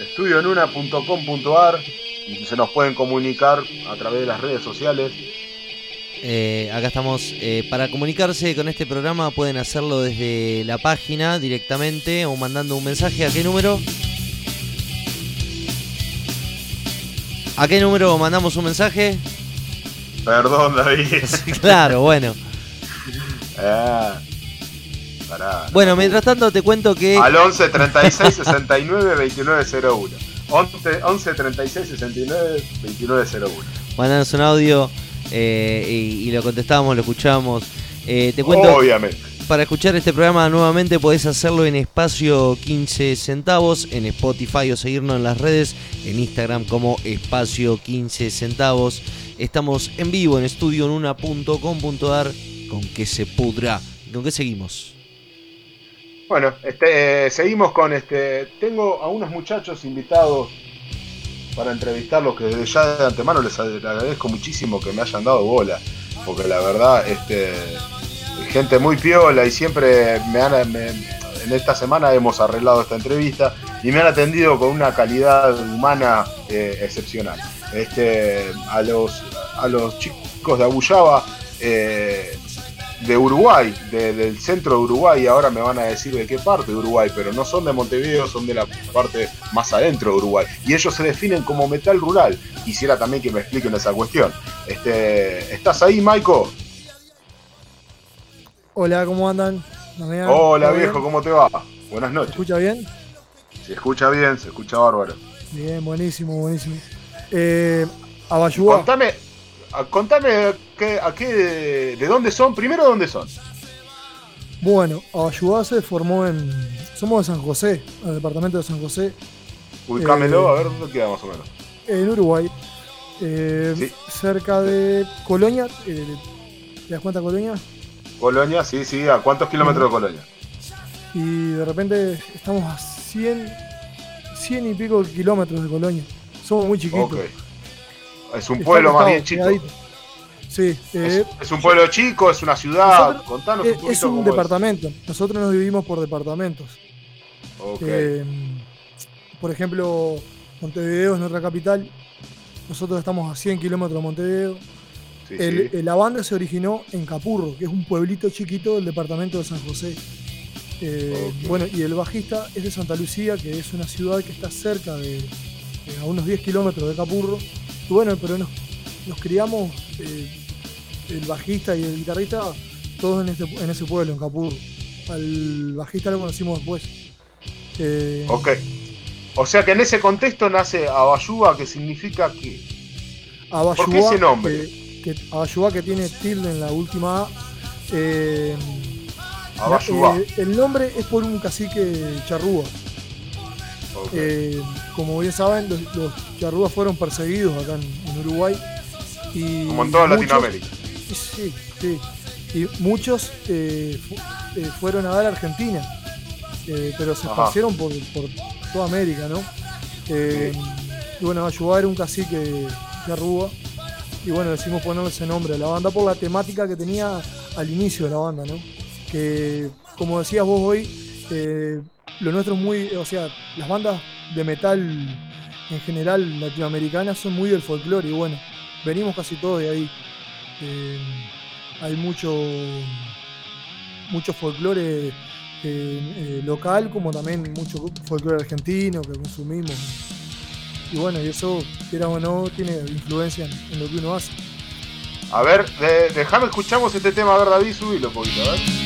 Estudioenuna.com.ar se nos pueden comunicar a través de las redes sociales. Eh, acá estamos. eh, para comunicarse con este programa pueden hacerlo desde la página directamente o mandando un mensaje. ¿A qué número? ¿A qué número mandamos un mensaje? Perdón, David. claro, bueno. Ah, pará. Bueno, mientras tanto te cuento que... Al 11 36 69 29 01. 11, 11 36 69 29 01. Mandanos un audio eh, y, y lo contestamos, lo escuchamos. Eh, te cuento, Obviamente. para escuchar este programa nuevamente podés hacerlo en espacio 15 centavos, en Spotify o seguirnos en las redes, en Instagram como espacio 15 centavos. Estamos en vivo en estudionuna.com.ar con que se pudra. ¿Con qué seguimos? Bueno, este, seguimos con este. Tengo a unos muchachos invitados para entrevistarlos que desde ya de antemano les agradezco muchísimo que me hayan dado bola. Porque la verdad, este. Gente muy piola y siempre me han. en esta semana hemos arreglado esta entrevista y me han atendido con una calidad humana eh, excepcional. Este, a, los, a los chicos de Abullaba, eh, de Uruguay, de- del centro de Uruguay, ahora me van a decir de qué parte de Uruguay, pero no son de Montevideo, son de la parte más adentro de Uruguay. Y ellos se definen como metal rural. Quisiera también que me expliquen esa cuestión. Este, ¿Estás ahí, Maiko? Hola, ¿cómo andan? Hola, ¿todo viejo, bien? ¿cómo te va? Buenas ¿Se noches. escucha bien? Se escucha bien, se escucha bárbaro. Bien, buenísimo, buenísimo. Eh, Abayúa, Contame, a- contame qué- a qué, de dónde son, primero dónde son. bueno, Abayúa se formó en. Somos de San José, el departamento de San José, Ubicámelo, Eh, a ver dónde queda más o menos. en Uruguay. Eh, Cerca de Colonia. eh, ¿Te das cuenta, Colonia? Colonia, sí, sí, ¿a cuántos kilómetros de Colonia? Y de repente estamos a 100, 100 y pico kilómetros de Colonia. Somos muy chiquitos. Es un pueblo más bien chico. Sí, eh, Es un pueblo chico, es una ciudad. Nosotros- Contanos es, un poquito es un cómo departamento. Nosotros nos dividimos por departamentos. Eh, por ejemplo, Montevideo es nuestra capital. Nosotros estamos a 100 kilómetros de Montevideo. Sí, El- sí. eh, la banda se originó en Capurro, que es un pueblito chiquito del departamento de San José. Eh, Bueno, y el bajista es de Santa Lucía, que es una ciudad que está cerca de a unos 10 kilómetros de Capurro. Y bueno, pero nos, nos criamos, eh, el bajista y el guitarrista, todos en, este- en ese pueblo, en Capurro. Al bajista lo conocimos después. Eh, Ok. O sea que en ese contexto nace Abayúa, que significa que. Abayúa, ¿Por qué ese nombre? Que, que, Abayúa, que tiene tilde en la última A. Eh, Abayúa. eh, el nombre es por un cacique charrúa. Eh, como bien saben, los, los charrúas fueron perseguidos acá en, en Uruguay. Y Como en toda muchos- Latinoamérica. Sí, sí. Y muchos eh, fu- eh, fueron a dar a Argentina, pero se esparcieron por, por toda América, ¿no? Y bueno, Ayuá era un cacique de Arrúa. Y bueno, decidimos ponerle ese nombre a la banda por la temática que tenía al inicio de la banda, ¿no? Que, como decías vos hoy, lo nuestro es muy. O sea, las bandas de metal en general latinoamericanas son muy del folclore y bueno, venimos casi todos de ahí. Eh, hay mucho mucho folclore eh, eh, local como también mucho folclore argentino que consumimos y bueno y eso quiera o no tiene influencia en, lo que uno hace A ver, déjame escuchamos este tema, a ver, David, subilo un poquito, a ver.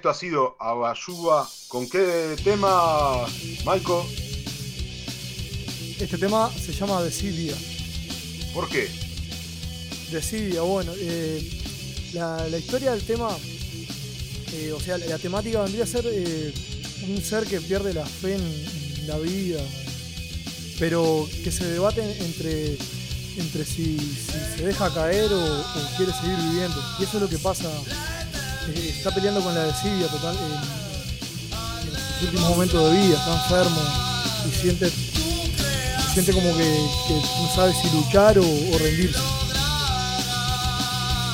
Esto ha sido Abayuba. ¿Con qué tema, Maiko? Este tema se llama Desidia. ¿Por qué? Desidia, bueno, eh, la, la historia del tema, eh, o sea, la, la temática vendría a ser eh, un ser que pierde la fe en, en la vida, pero que se debate entre, entre si, si se deja caer o, o quiere seguir viviendo. Y eso es lo que pasa, está peleando con la desidia total en, sus últimos momentos de vida, está enfermo y siente, siente como que, no sabe si luchar o, rendirse.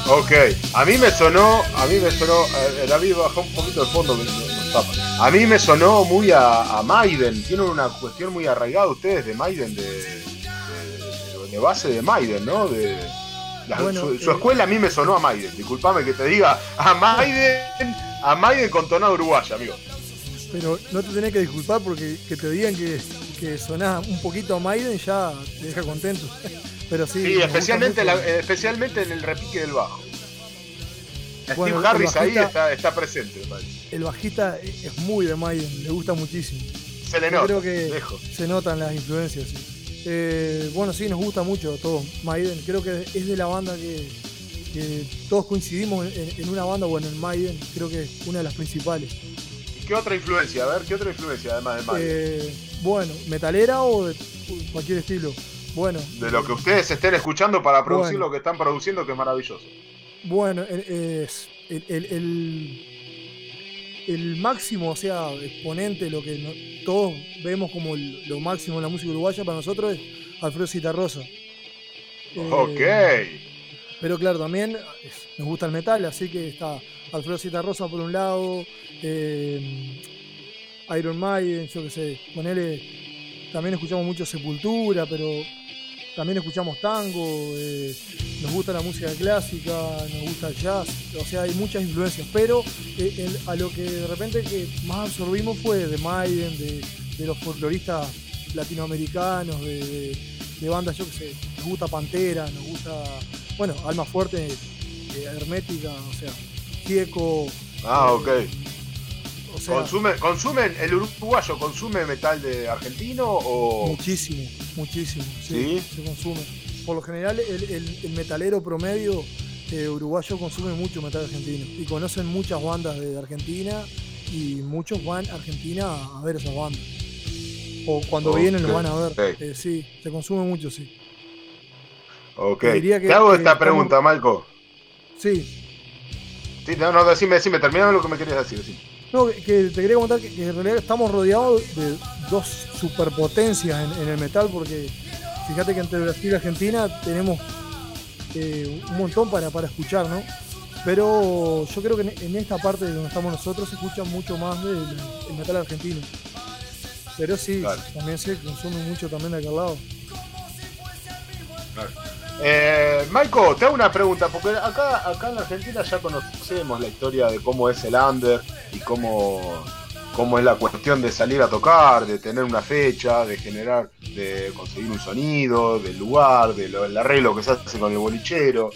Ok, a mí me sonó, a mí me sonó, eh, David bajó un poquito el fondo. A mí me sonó muy a, Maiden, tienen una cuestión muy arraigada ustedes de Maiden, de, de- base de Maiden, ¿no? La- Bueno, su, su eh, escuela a mí me sonó a Maiden, disculpame que te diga, a Maiden, a Maiden con tonada uruguaya, amigo. Pero no te tenés que disculpar porque que te digan que, que sonás un poquito a Maiden ya te deja contento. Pero sí. Especialmente, la- especialmente en el repique del bajo. Bueno, Steve Harris ahí está, está presente, me. El bajista es muy de Maiden, le gusta muchísimo. Se le Yo nota, creo que lejos. se notan las influencias. sí. Eh, bueno, sí, nos gusta mucho a todos Maiden. Creo que es de la banda que, que todos coincidimos en, en una banda o en Maiden. Creo que es una de las principales. ¿Y qué otra influencia? A ver, ¿qué otra influencia además de Maiden? Eh, bueno, metalera o de cualquier estilo. Bueno, De lo que ustedes estén escuchando para producir Bueno. lo que están produciendo, que es maravilloso. Bueno, es el, el- el- el máximo, o sea, exponente, lo que no- todos vemos como lo máximo en la música uruguaya para nosotros es Alfredo Citarrosa. Eh, ok. Pero claro, también nos gusta el metal, así que está Alfredo Citarrosa por un lado, eh, Iron Maiden, yo qué sé, ponele, también escuchamos mucho Sepultura, pero también escuchamos tango, eh, nos gusta la música clásica, nos gusta el jazz, o sea, hay muchas influencias, pero eh, el- a lo que de repente que más absorbimos fue de Maiden, de, de los folcloristas latinoamericanos, de, de- de bandas, yo qué sé, nos gusta Pantera, nos gusta, bueno, Alma Fuerte, eh, Hermética, o sea, Gieco, Ah, ok. O sea, ¿Consume, ¿Consumen, el uruguayo consume metal de argentino o...? Muchísimo, muchísimo. Sí, se consume. Por lo general, el, el- el metalero promedio eh, uruguayo consume mucho metal argentino y conocen muchas bandas de Argentina y muchos van a Argentina a ver esas bandas. O cuando vienen lo van a ver. ok. Eh, sí, se consume mucho, sí. Ok. Que- Te hago que esta pregunta, Malco. Sí. Sí, no, no, decime, decime, terminame lo que me querías decir. decime. No, que, te quería comentar que, que en realidad estamos rodeados de dos superpotencias en, en el metal, porque fíjate que entre Brasil y Argentina tenemos eh, un montón para, para escuchar, ¿no? Pero yo creo que en, en esta parte donde estamos nosotros se escucha mucho más del el metal argentino. Pero sí, también se consume mucho también de aquel lado. Eh, Maiko, te hago una pregunta, porque acá, acá en la Argentina ya conocemos la historia de cómo es el under y cómo, cómo es la cuestión de salir a tocar, de tener una fecha, de generar, de conseguir un sonido, del lugar, del arreglo que se hace con el bolichero,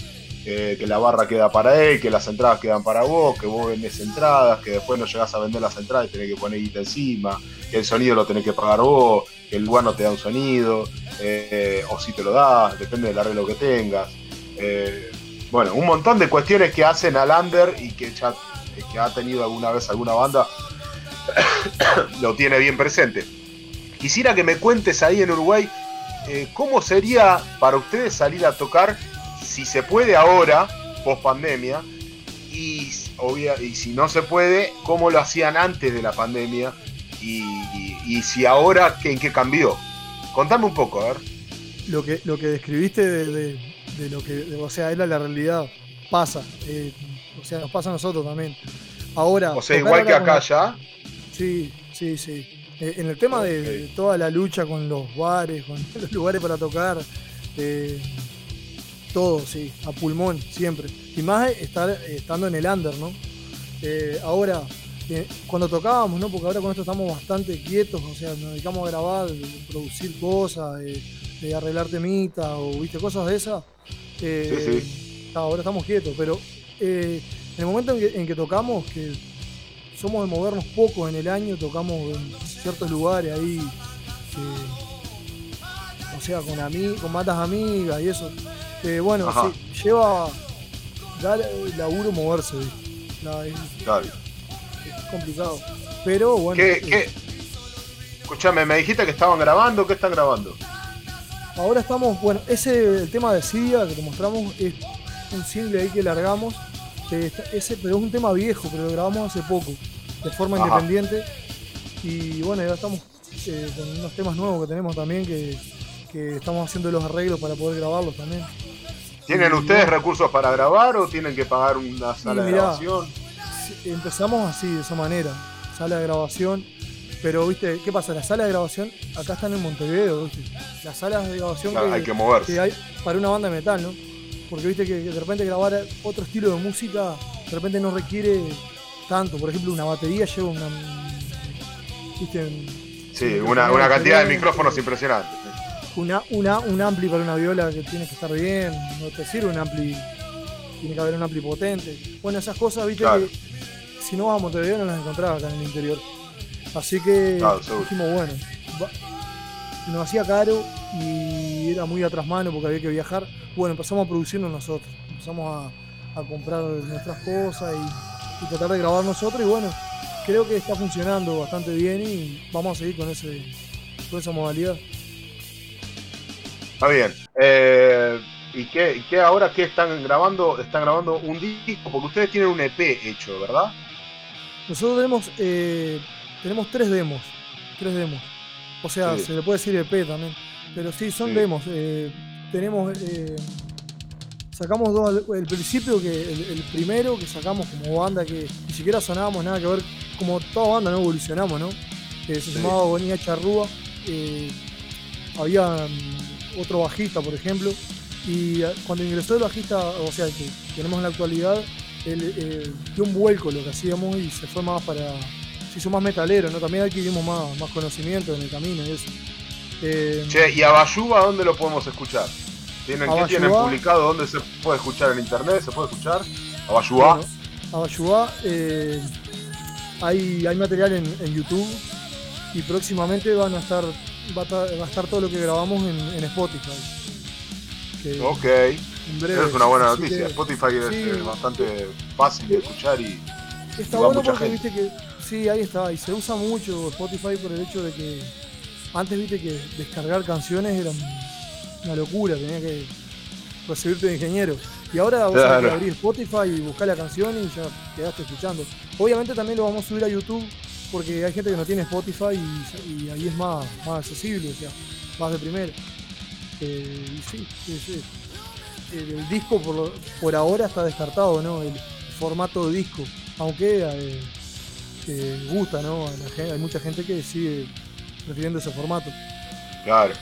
eh, que la barra queda para él, que las entradas quedan para vos, que vos vendés entradas, que después no llegás a vender las entradas y tenés que poner guita encima, que el sonido lo tenés que pagar vos, que el lugar no te da un sonido, eh, o si te lo das, depende del arreglo que tengas. Eh, bueno, un montón de cuestiones que hacen al under y que ya que ha tenido alguna vez alguna banda lo tiene bien presente. Quisiera que me cuentes ahí en Uruguay cómo sería para ustedes salir a tocar, si se puede ahora, post pandemia, y, obvia- y si no se puede, cómo lo hacían antes de la pandemia y, y- y si ahora ¿qué- en qué cambió. Contame un poco, a ver. lo que, lo que describiste de, de- de lo que, de- o sea, era la realidad. Pasa. eh, o sea, nos pasa a nosotros también. Ahora. O sea, igual que acá ya. Sí, sí, sí. Eh, en el tema de, de toda la lucha con los bares, con los lugares para tocar, eh, todo, sí, a pulmón, siempre. Y más estar eh, estando en el under, ¿no? Eh, ahora, eh, cuando tocábamos, ¿no? Porque ahora con esto estamos bastante quietos, o sea, nos dedicamos a grabar, producir cosas, de, de arreglar temitas o, viste, cosas de esas. Eh, Ahora estamos quietos, pero eh, en el momento en que, en que tocamos, que somos de movernos poco en el año, tocamos en ciertos lugares ahí, o sea, con, ami- con matas amigas y eso. Eh, bueno, sí, lleva, da laburo moverse, es, Claro. es complicado. Pero bueno. ¿Qué, qué? Escuchame, me dijiste que estaban grabando. ¿Qué están grabando? Ahora estamos, bueno, ese el tema de Sidia que te mostramos es un single ahí que largamos. está- ese, pero es un tema viejo, pero lo grabamos hace poco, de forma Ajá. independiente. Y bueno, ya estamos eh, con unos temas nuevos que tenemos también que, que estamos haciendo los arreglos para poder grabarlos también. ¿Tienen Y ustedes recursos para grabar o tienen que pagar una sala de grabación? Empezamos así, de esa manera, sala de grabación. Pero, viste, ¿qué pasa? Las salas de grabación acá están en Montevideo, ¿viste? Las salas de grabación Claro, hay que moverse. hay para una banda de metal, ¿no? Porque viste que de repente grabar otro estilo de música de repente no requiere tanto. Por ejemplo, una batería lleva una. ¿Viste? Sí, una, una cantidad de micrófonos impresionante. Una, una, un ampli para una viola que tiene que estar bien, no te sirve un ampli, tiene que haber un ampli potente. Bueno, esas cosas, viste, Claro. que si no vas a Montevideo no las encontrás acá en el interior. Así que Claro, dijimos, bueno, nos hacía caro y era muy atrás mano porque había que viajar. Bueno, empezamos a producirnos nosotros, empezamos a, a comprar nuestras cosas y, y tratar de grabar nosotros y bueno, creo que está funcionando bastante bien y vamos a seguir con, ese, con esa modalidad. Está bien. Eh, ¿Y qué, qué ahora qué están grabando? Están grabando un disco, porque ustedes tienen un EP hecho, ¿verdad? Nosotros tenemos, eh, tenemos tres demos. Tres demos. O sea, Sí. se le puede decir EP también. Pero sí, son Sí. demos. eh, tenemos. eh, sacamos dos. El principio, que el, el primero que sacamos como banda, que ni siquiera sonábamos nada que ver. Como toda banda, ¿no? Evolucionamos, ¿no? Se llamaba Bonilla Charrúa. eh, había otro bajista, por ejemplo. Y eh, cuando ingresó el bajista, o sea, que tenemos en la actualidad, él eh, dio un vuelco lo que hacíamos y se fue más para. Se hizo más metalero, ¿no? También adquirimos más, más conocimiento en el camino y eso. Eh, Che, ¿y a Bayuba dónde lo podemos escuchar? ¿Tienen, ¿Qué tienen publicado? ¿Dónde se puede escuchar en internet? ¿Se puede escuchar? ¿A Bayuá? Bueno, eh, hay, hay material en, en YouTube y próximamente van a estar, va a, estar, va a estar todo lo que grabamos en, en Spotify. Que ok. en breve, es una buena noticia. que- Spotify es sí. eh, bastante fácil de escuchar y, Está y va bueno mucha porque gente. viste que. Sí, ahí está. Y se usa mucho Spotify por el hecho de que antes viste que descargar canciones era una locura, tenía que recibirte de ingeniero. Y ahora vos Claro. tenés que abrir Spotify y buscar la canción y ya quedaste escuchando. Obviamente también lo vamos a subir a YouTube porque hay gente que no tiene Spotify y, ahí es más, más accesible, o sea, más de primera. Eh, y sí, sí, sí. El, disco por, lo- por ahora está descartado, ¿no? El formato de disco. Aunque eh, eh, gusta, ¿no? Hay mucha gente que sigue prefiriendo ese formato. Claro.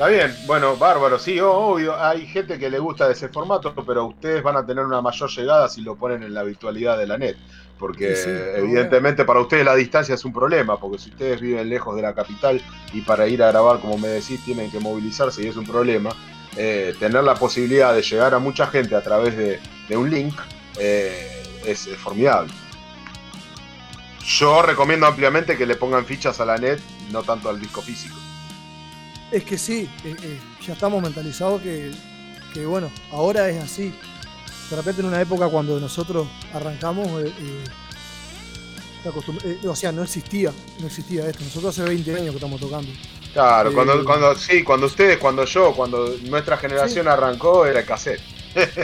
Está bien, bueno, bárbaro, sí, obvio, hay gente que le gusta ese formato, pero ustedes van a tener una mayor llegada si lo ponen en la virtualidad de la net, porque Sí, sí, evidentemente para ustedes la distancia es un problema, porque si ustedes viven lejos de la capital y para ir a grabar, como me decís, tienen que movilizarse y es un problema, eh, tener la posibilidad de llegar a mucha gente a través de, de un link eh, es, es formidable. Yo recomiendo ampliamente que le pongan fichas a la net, no tanto al disco físico. Es que sí, eh, eh, ya estamos mentalizados que, que, bueno, ahora es así. De repente en una época cuando nosotros arrancamos, eh, o sea, no existía, no existía esto. Nosotros hace 20 años que estamos tocando. Claro, cuando, cuando, sí, cuando ustedes, cuando yo, cuando nuestra generación arrancó, era el cassette.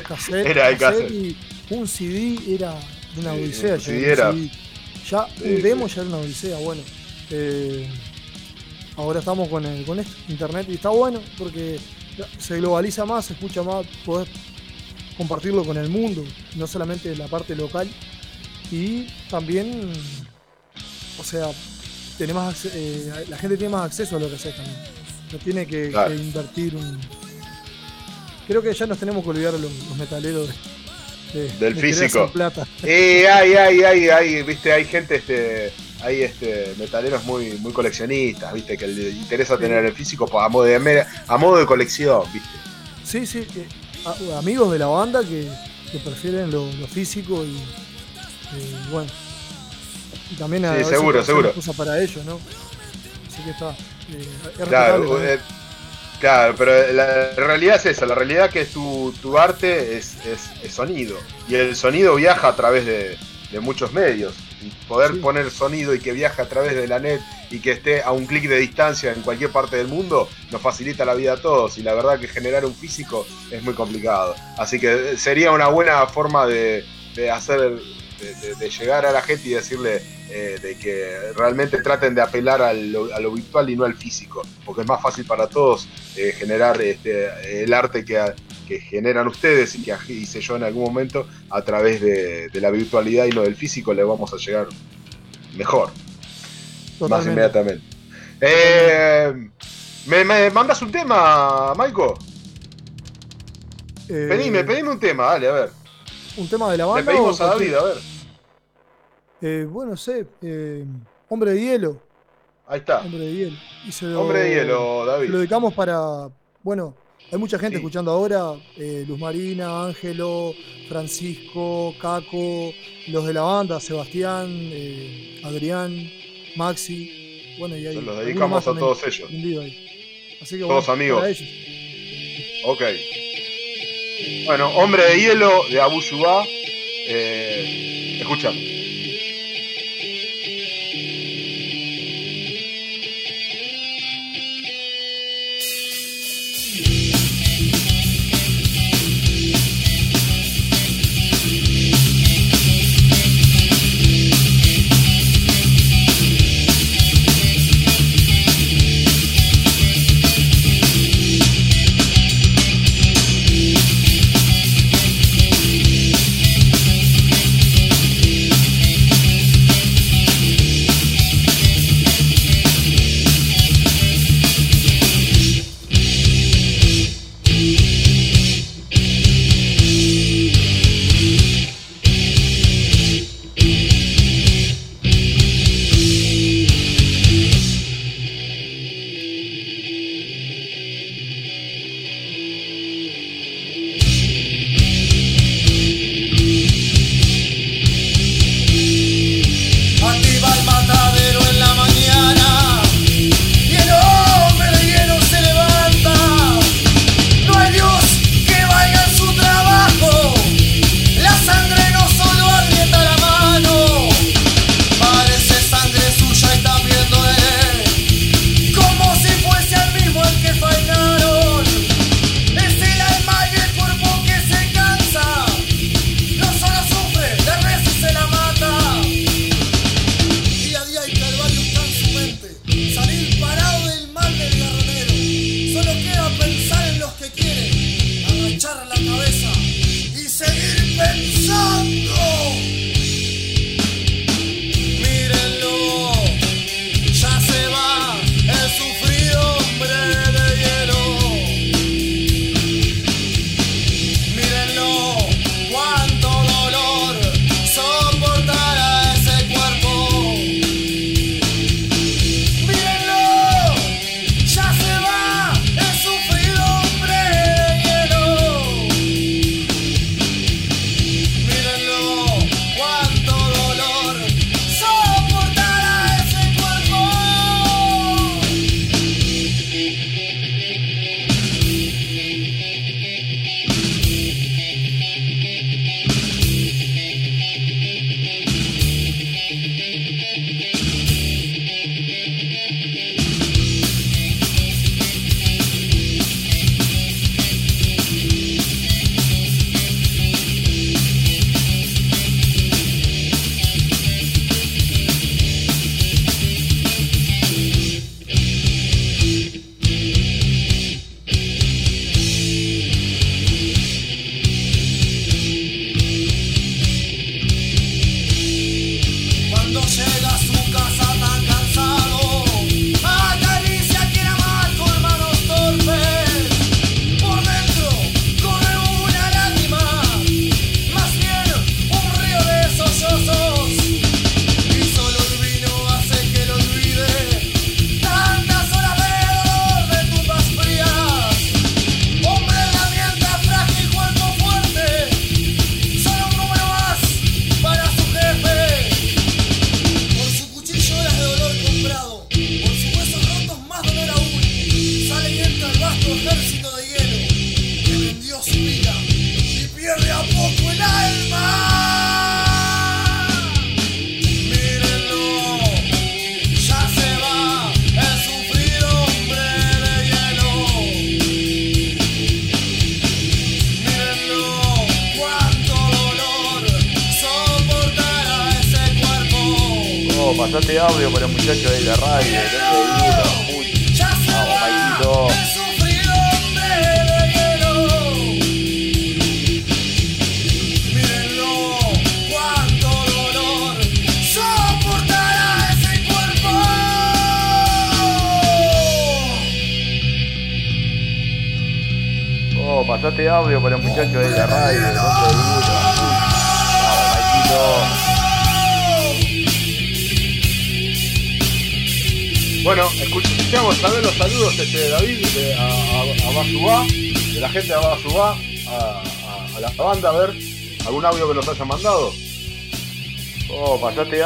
Cassette, Era el cassette y un CD era de una odisea. un ya, un CD era- CD. Ya un demo ya era una odisea, bueno. Eh, ahora estamos con, el, con esto, internet, y está bueno porque se globaliza más, se escucha más, podés compartirlo con el mundo, no solamente la parte local. Y también, o sea, tenemos eh, la gente tiene más acceso a lo que haces también. No tiene que, Claro. que invertir un. Creo que ya nos tenemos que olvidar los, los metaleros de, de- Del de físico. plata. Eh, hay, hay, hay, hay, viste, hay gente, este, hay este, metaleros muy, muy coleccionistas, viste, que le interesa tener el físico pues, a modo de, a modo de colección, viste. Sí, sí. a- amigos de la banda que, que prefieren lo, lo físico y, bueno. Y también a Sí, veces seguro, seguro. cosas para ellos, ¿no? Así que está. eh, es Claro, eh, claro, pero la realidad es esa, la realidad que tu, tu arte es, es- es sonido. Y el sonido viaja a través de, de muchos medios. Poder poner sonido y que viaje a través de la net y que esté a un clic de distancia en cualquier parte del mundo, nos facilita la vida a todos. Y la verdad que generar un físico es muy complicado. Así que sería una buena forma de, de hacer, de, de- de llegar a la gente y decirle eh, de que realmente traten de apelar a lo, a lo virtual y no al físico, porque es más fácil para todos eh, generar este, el arte que, que generan ustedes y que hice yo en algún momento a través de, de la virtualidad y no del físico, le vamos a llegar mejor, más inmediatamente. Eh, ¿me, me mandas un tema, Maiko? Eh, Pedime, pedime un tema, dale, a ver. ¿Un tema de la Le banda? pedimos o a David, a ver. Eh, bueno, no sé. eh, Hombre de hielo. Ahí está. Hombre de hielo. Lo- Hombre de hielo, David. Lo dedicamos para. Bueno, hay mucha gente escuchando ahora. eh, Luz Marina, Ángelo, Francisco, Caco, los de la banda, Sebastián, eh, Adrián, Maxi. Bueno, y hay. Se los dedicamos a todos ellos. prendido ahí. Así que Todos bueno, amigos. para ellos. Ok. Bueno, Hombre de Hielo de Abu Shubá. Eh, escucha.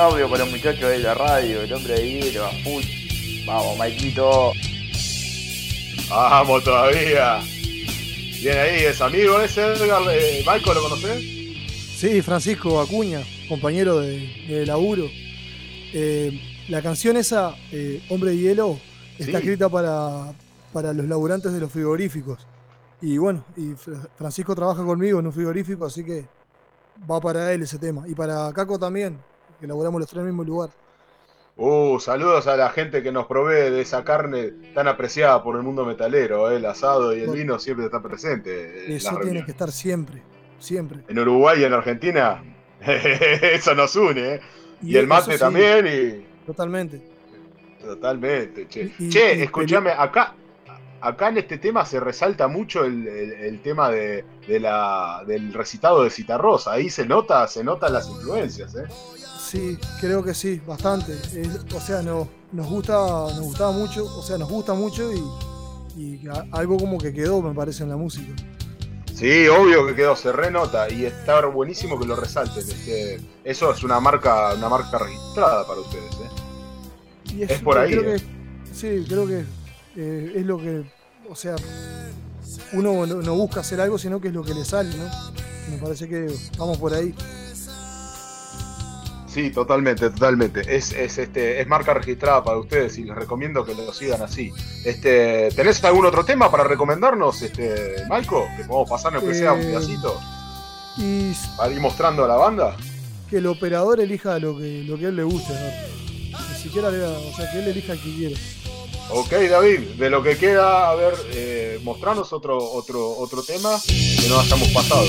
Audio para el muchacho de la radio, el hombre de hielo. Vamos, Maikito. Vamos todavía. Bien ahí, es amigo ese Edgar, eh, Michael, ¿lo conocés? Sí, Francisco Acuña, compañero de, de laburo. Eh, la canción esa, eh, Hombre de Hielo, está Sí. escrita para, para los laburantes de los frigoríficos. Y bueno, y Francisco trabaja conmigo en un frigorífico, así que va para él ese tema. Y para Caco también, que laburamos los tres en el mismo lugar. Uh, saludos a la gente que nos provee de esa carne tan apreciada por el mundo metalero, eh, el asado y el vino siempre está presente. en las Eso tiene que estar siempre, siempre. En Uruguay y en Argentina, eso nos une, ¿eh? Y, Y el mate sí. también, y Totalmente. totalmente, che. Y- che, escúchame, acá, acá en este tema se resalta mucho el, el- el tema de, de la, del recitado de Citarrosa. Ahí se nota, se notan las influencias, ¿eh? Sí, creo que sí, bastante. Es- o sea, no, nos gusta, nos gustaba mucho, o sea, nos gusta mucho y, y a- algo como que quedó, me parece, en la música. Sí, obvio que quedó, se renota y está buenísimo que lo resalten. este, eso es una marca, una marca registrada para ustedes, ¿eh? Y Es por ahí, Creo eh. que, sí, creo que eh, es lo que, o sea, uno no, no busca hacer algo, sino que es lo que le sale, ¿no? Me parece que vamos por ahí. Sí, totalmente, totalmente. Es, es, este, es marca registrada para ustedes y les recomiendo que lo sigan así. Este, ¿Tenés algún otro tema para recomendarnos, este, Maiko? Que podemos pasarnos que sea un Eh, pedacito Y para ir mostrando a la banda. que el operador elija lo que, lo que a él le guste, ¿no? Ni siquiera le o sea, que él elija el que quiera. Ok, David, de lo que queda, a ver, eh, mostrarnos otro, otro, otro tema que no hayamos pasado.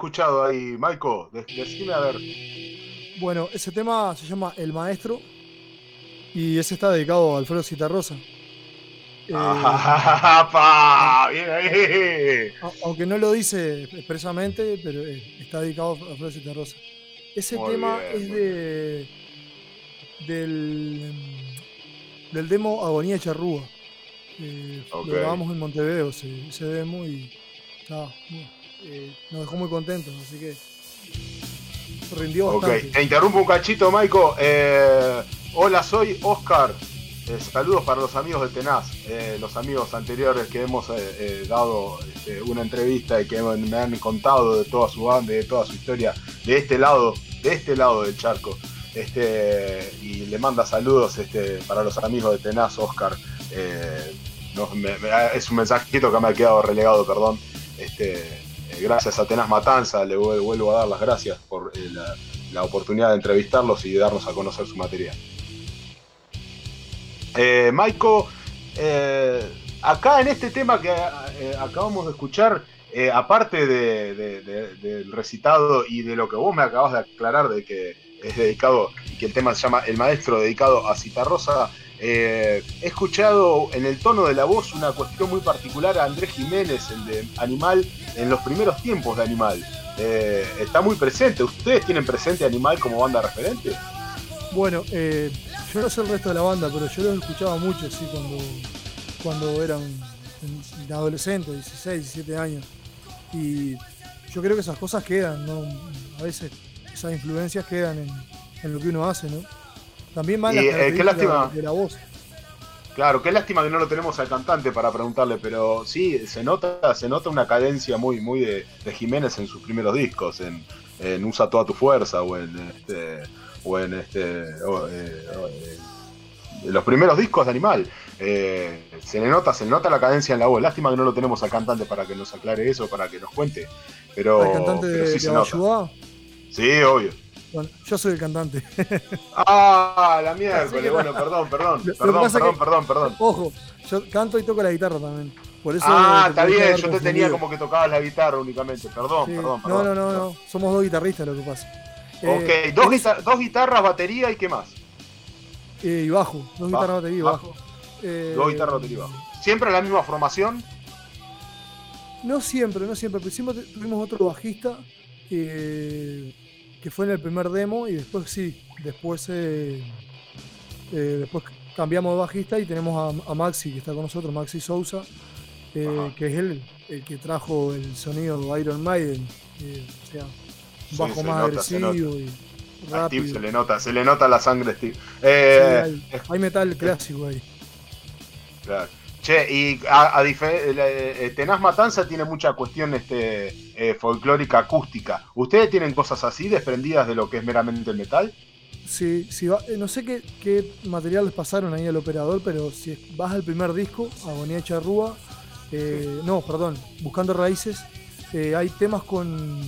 Escuchado ahí, Maiko? De- Decime a ver. Bueno, ese tema se llama El Maestro y ese está dedicado a Alfredo Citarrosa. Eh, a- aunque no lo dice expresamente, pero eh, está dedicado a Alfredo Citarrosa. Ese Muy tema bien, es de del, del demo Agonía Charrúa. Eh. Lo grabamos en Montevideo ese, ese demo y está, bueno, eh, nos dejó muy contentos, así que rindió bastante. te interrumpo un cachito, Maiko. Eh, hola, soy Oscar. Eh, saludos para los amigos de Tenaz, eh, los amigos anteriores que hemos dado este, una entrevista y que me han contado de toda su banda, de toda su historia, de este lado, de este lado del charco. Este, y le manda saludos este, para los amigos de Tenaz, Oscar. No, me- me- es un mensajito que me ha quedado relegado, perdón. Este, gracias a Tenaz Matanza, le vuel- vuelvo a dar las gracias por eh, la, oportunidad de entrevistarlos y de darnos a conocer su material. Eh, Maiko, eh, acá en este tema que eh, acabamos de escuchar, aparte de- de- de- del recitado y de lo que vos me acabas de aclarar de que es dedicado, que el tema se llama El Maestro dedicado a Citarrosa, eh, he escuchado en el tono de la voz una cuestión muy particular a Andrés Jiménez, el de Animal, en los primeros tiempos de Animal. Eh, está muy presente. ¿Ustedes tienen presente Animal como banda referente? Bueno, eh, yo no sé el resto de la banda, pero yo los escuchaba mucho, sí, cuando, cuando eran en- adolescentes, 16, 17 años. Y yo creo que esas cosas quedan, ¿no? A veces esas influencias quedan en lo que uno hace, ¿no? También van las Y, eh, qué características lástima. de la voz. Claro, qué lástima que no lo tenemos al cantante para preguntarle, pero sí, se nota, se nota una cadencia muy, muy de, de Jiménez en sus primeros discos, en, en Usa toda tu fuerza, o en este, o en este, o, eh, o, eh, los primeros discos de Animal. Eh, se le nota, se le nota la cadencia en la voz. Lástima que no lo tenemos al cantante para que nos aclare eso, para que nos cuente. Pero, ¿El cantante pero de, sí de se nota. Abayuá? Sí, obvio. Bueno, yo soy el cantante. Ah, la miércoles. Bueno, perdón, perdón, Lo- perdón, perdón, que- perdón, perdón. Ojo, yo canto y toco la guitarra también. Por eso Ah, está bien, yo te tenía como que tocabas la guitarra únicamente. Perdón, Sí. perdón, No, perdón. no, no, no. Somos dos guitarristas lo que pasa. Ok, Eh, dos, guitar- dos guitarras, batería y qué más. eh, y bajo. Dos guitarras, batería y bajo. bajo. Eh, Dos guitarras, batería y bajo. ¿Siempre la misma formación? No siempre, no siempre. Pero siempre tuvimos otro bajista eh, que fue en el primer demo y después sí. Después, eh, eh, después cambiamos de bajista y tenemos a, a Maxi que está con nosotros, Maxi Sousa, eh, que es él el que trajo el sonido de Iron Maiden. eh, o sea, un bajo más nota, agresivo y A Steve rápido. se le nota, se le nota la sangre Steve. Sí, hay, hay metal clásico ahí. claro. Che, y a, a la- eh, Tenaz Matanza tiene mucha cuestión este, eh, folclórica acústica. ¿Ustedes tienen cosas así desprendidas de lo que es meramente el metal? Sí, sí va- eh, no sé qué, qué material les pasaron ahí al operador, pero si vas al primer disco, Agonía Charrúa, eh, no, perdón, Buscando Raíces, eh, hay temas con,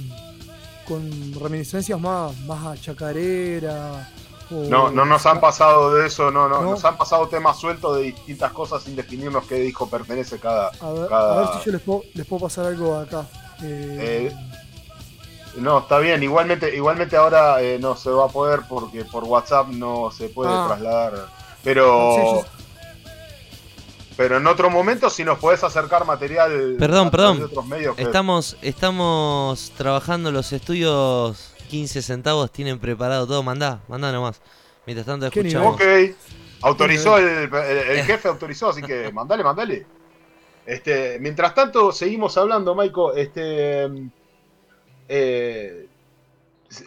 con reminiscencias más, más a chacarera. O- No, no nos han pasado de eso, no, no, No. nos han pasado temas sueltos de distintas cosas sin definirnos qué disco pertenece cada. A ver, cada- a ver si yo les puedo, les puedo pasar algo acá. Eh, Eh, no, está bien, igualmente, igualmente ahora eh, no se va a poder porque por WhatsApp no se puede Ah. trasladar. Pero. Yo- Pero en otro momento, si nos podés acercar material Perdón, perdón. de otros medios. que- Estamos, estamos trabajando los estudios 15 centavos, tienen preparado todo, mandá, mandá nomás. Mientras tanto escuchamos. Ok, autorizó el, el- el jefe, autorizó, así que mandale, mandale. Este, mientras tanto, seguimos hablando, Maiko. Este, eh,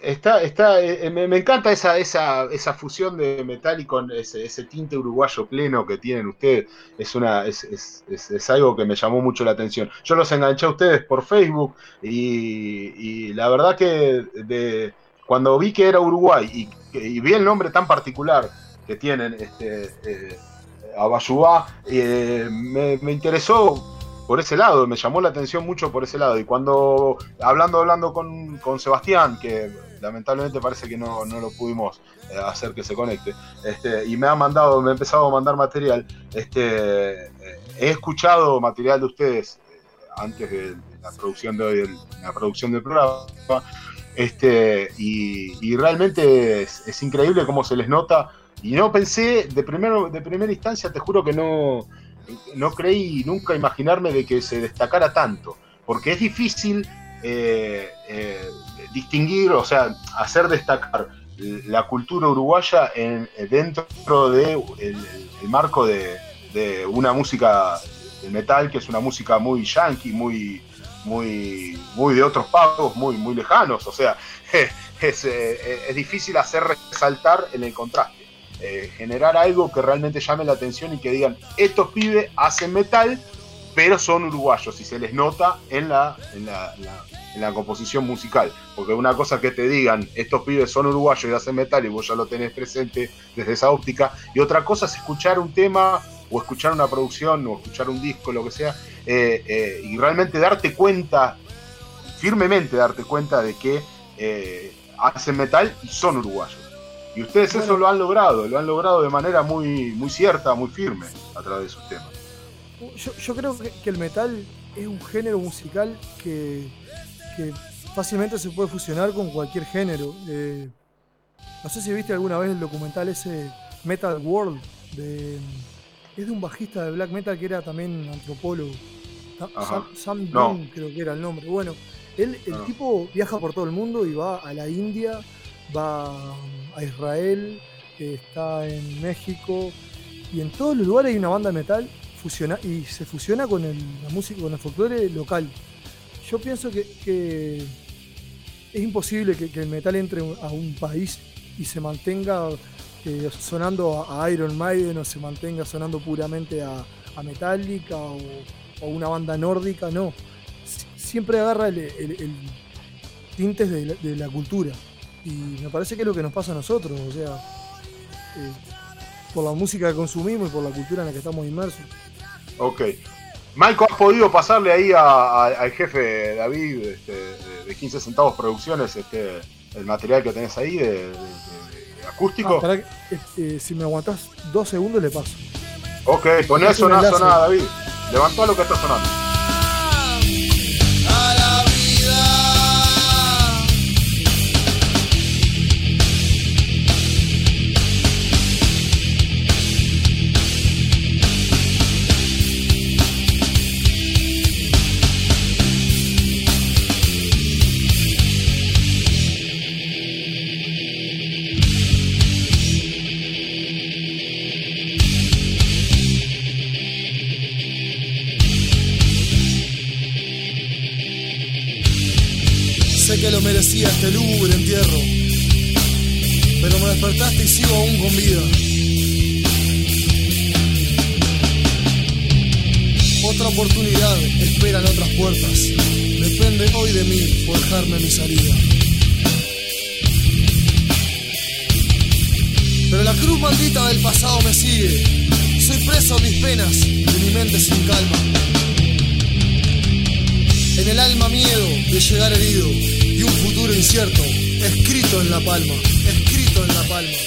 está, está, eh, me, me encanta esa, esa, esa fusión de metal y con ese, ese tinte uruguayo pleno que tienen ustedes. Es, una, es, es- es- algo que me llamó mucho la atención. Yo los enganché a ustedes por Facebook y, y la verdad que de, cuando vi que era Uruguay y, y vi el nombre tan particular que tienen, este, eh, Abayubá, eh, me, me interesó por ese lado, me llamó la atención mucho por ese lado. Y cuando, hablando, hablando con, con Sebastián, que lamentablemente parece que no, no lo pudimos eh, hacer que se conecte, este, y me ha mandado, me ha empezado a mandar material, este, eh, he escuchado material de ustedes eh, antes de la producción de hoy, del- la producción del programa. Este, y, y realmente es, es increíble cómo se les nota. Y no pensé, de, primero, de primera instancia, te juro que no, no creí nunca imaginarme de que se destacara tanto. Porque es difícil eh, eh, distinguir, o sea, hacer destacar la cultura uruguaya en, dentro del de el, marco de, una música de metal, que es una música muy yankee, muy, muy, muy de otros pagos, muy, muy lejanos. O sea, es, eh, es difícil hacer resaltar en el contraste. Eh, generar algo que realmente llame la atención y que digan, estos pibes hacen metal, pero son uruguayos y se les nota en la, en la, la- en la composición musical. Porque una cosa que te digan, estos pibes son uruguayos y hacen metal y vos ya lo tenés presente desde esa óptica, y otra cosa es escuchar un tema o escuchar una producción o escuchar un disco, lo que sea, eh, eh, y realmente darte cuenta, firmemente darte cuenta de que hacen metal y son uruguayos. Y ustedes eso lo han logrado, lo han logrado de manera muy, muy cierta, muy firme a través de sus temas. Yo, yo creo que, que el metal es un género musical que, que fácilmente se puede fusionar con cualquier género. Eh, no sé si viste alguna vez el documental ese Metal World. De, es de un bajista de black metal que era también antropólogo. Ajá. Sam, Sam No. Creo que era el nombre. Bueno, él, el tipo viaja por todo el mundo y va a la India, va a Israel, está en México y en todos los lugares hay una banda de metal y se fusiona con el, la música, con el folclore local. Yo pienso que, es imposible que, el metal entre a un país y se mantenga eh, sonando a, Iron Maiden o se mantenga sonando puramente a, Metallica o, o una banda nórdica, no. Si- Siempre agarra el, el- tintes de la cultura. Y me parece que es lo que nos pasa a nosotros, o sea, eh, por la música que consumimos y por la cultura en la que estamos inmersos. Ok. Michael, ¿has podido pasarle ahí a- a- al jefe David este, de, de 15 centavos producciones este, el material que tenés ahí de, de- de- de acústico? Ah, eh, eh, si me aguantás dos segundos le paso. ok, poné Es un sonar, enlace. sonar, David. Levantá lo que está sonando. Salida. Pero la cruz maldita del pasado me sigue. Soy preso de mis penas, de mi mente sin calma. En el alma miedo de llegar herido y un futuro incierto, escrito en la palma, escrito en la palma.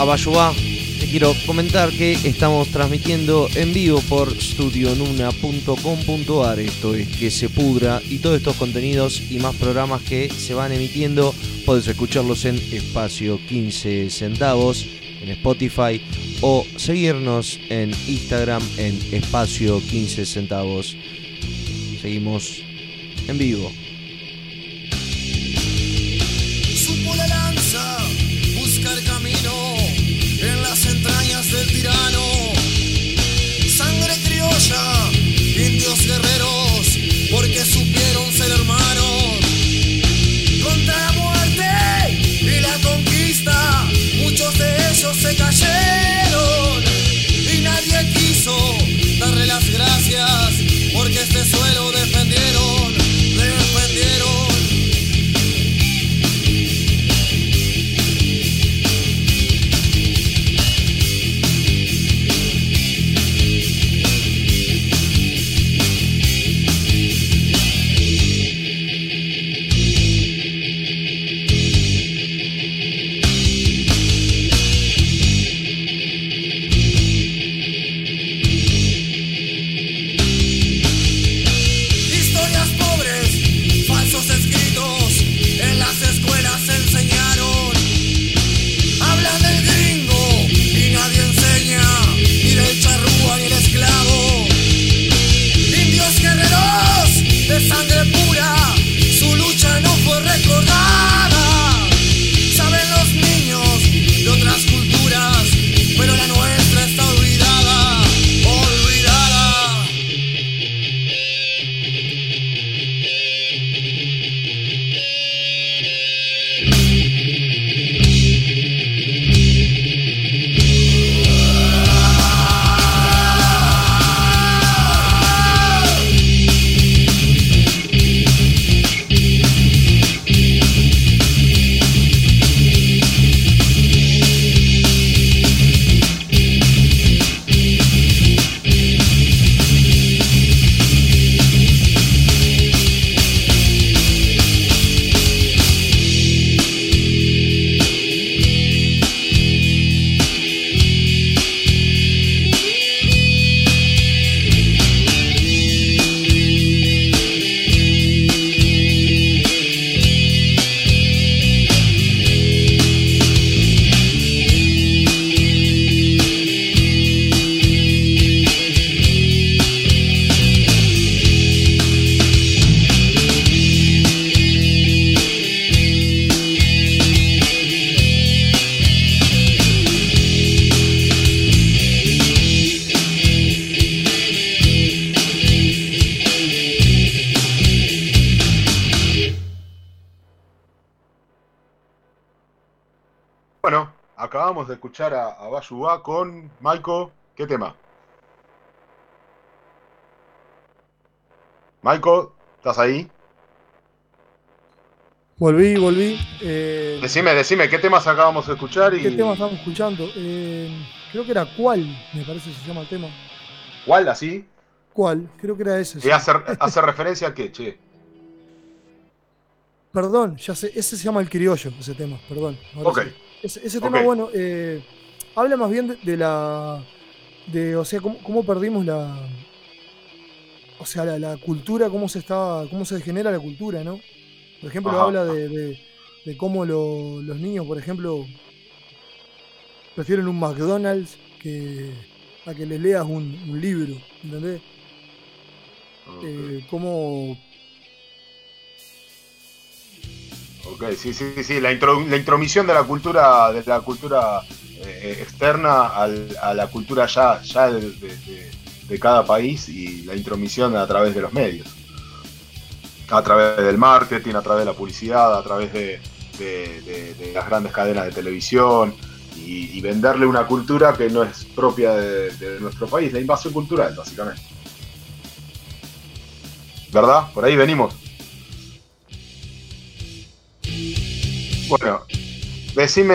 Escuchamos a Bayuá, te quiero comentar que estamos transmitiendo en vivo por studionuna.com.ar. Esto es que se pudra y todos estos contenidos y más programas que se van emitiendo, podés escucharlos en espacio 15 centavos, en Spotify o seguirnos en Instagram en espacio 15 centavos. Seguimos en vivo. Bayuá con Maiko. ¿Qué tema? Maiko, ¿estás ahí? Volví, volví. Eh, Decime, decime, ¿qué temas acabamos de escuchar? Y... ¿Qué tema estamos escuchando? Eh, creo que era cuál, me parece que se llama el tema. ¿Cuál así? ¿Cuál? Creo que era ese. ¿Y sí. hace, hace referencia a qué, che? Perdón, ya sé, ese se llama el criollo, ese tema, perdón. Ok. sí. Ese, ese tema, bueno, eh, habla más bien de, de la. de, o sea, cómo, cómo perdimos la. O sea, la, la cultura, cómo se está. cómo se degenera la cultura, ¿no? Por ejemplo, Ajá, habla de, de- de cómo lo- los niños, por ejemplo, prefieren un McDonald's que a que les leas un, un libro, ¿entendés? Eh, cómo Ok, sí, sí, sí, sí, la, intro- la intromisión de la cultura, de la cultura eh, externa al- a la cultura ya, ya de, cada país y la intromisión a través de los medios. A través del marketing, a través de la publicidad, a través de, las grandes cadenas de televisión y, venderle una cultura que no es propia de nuestro país, la invasión cultural, básicamente. ¿Verdad? Por ahí venimos. Bueno, decime,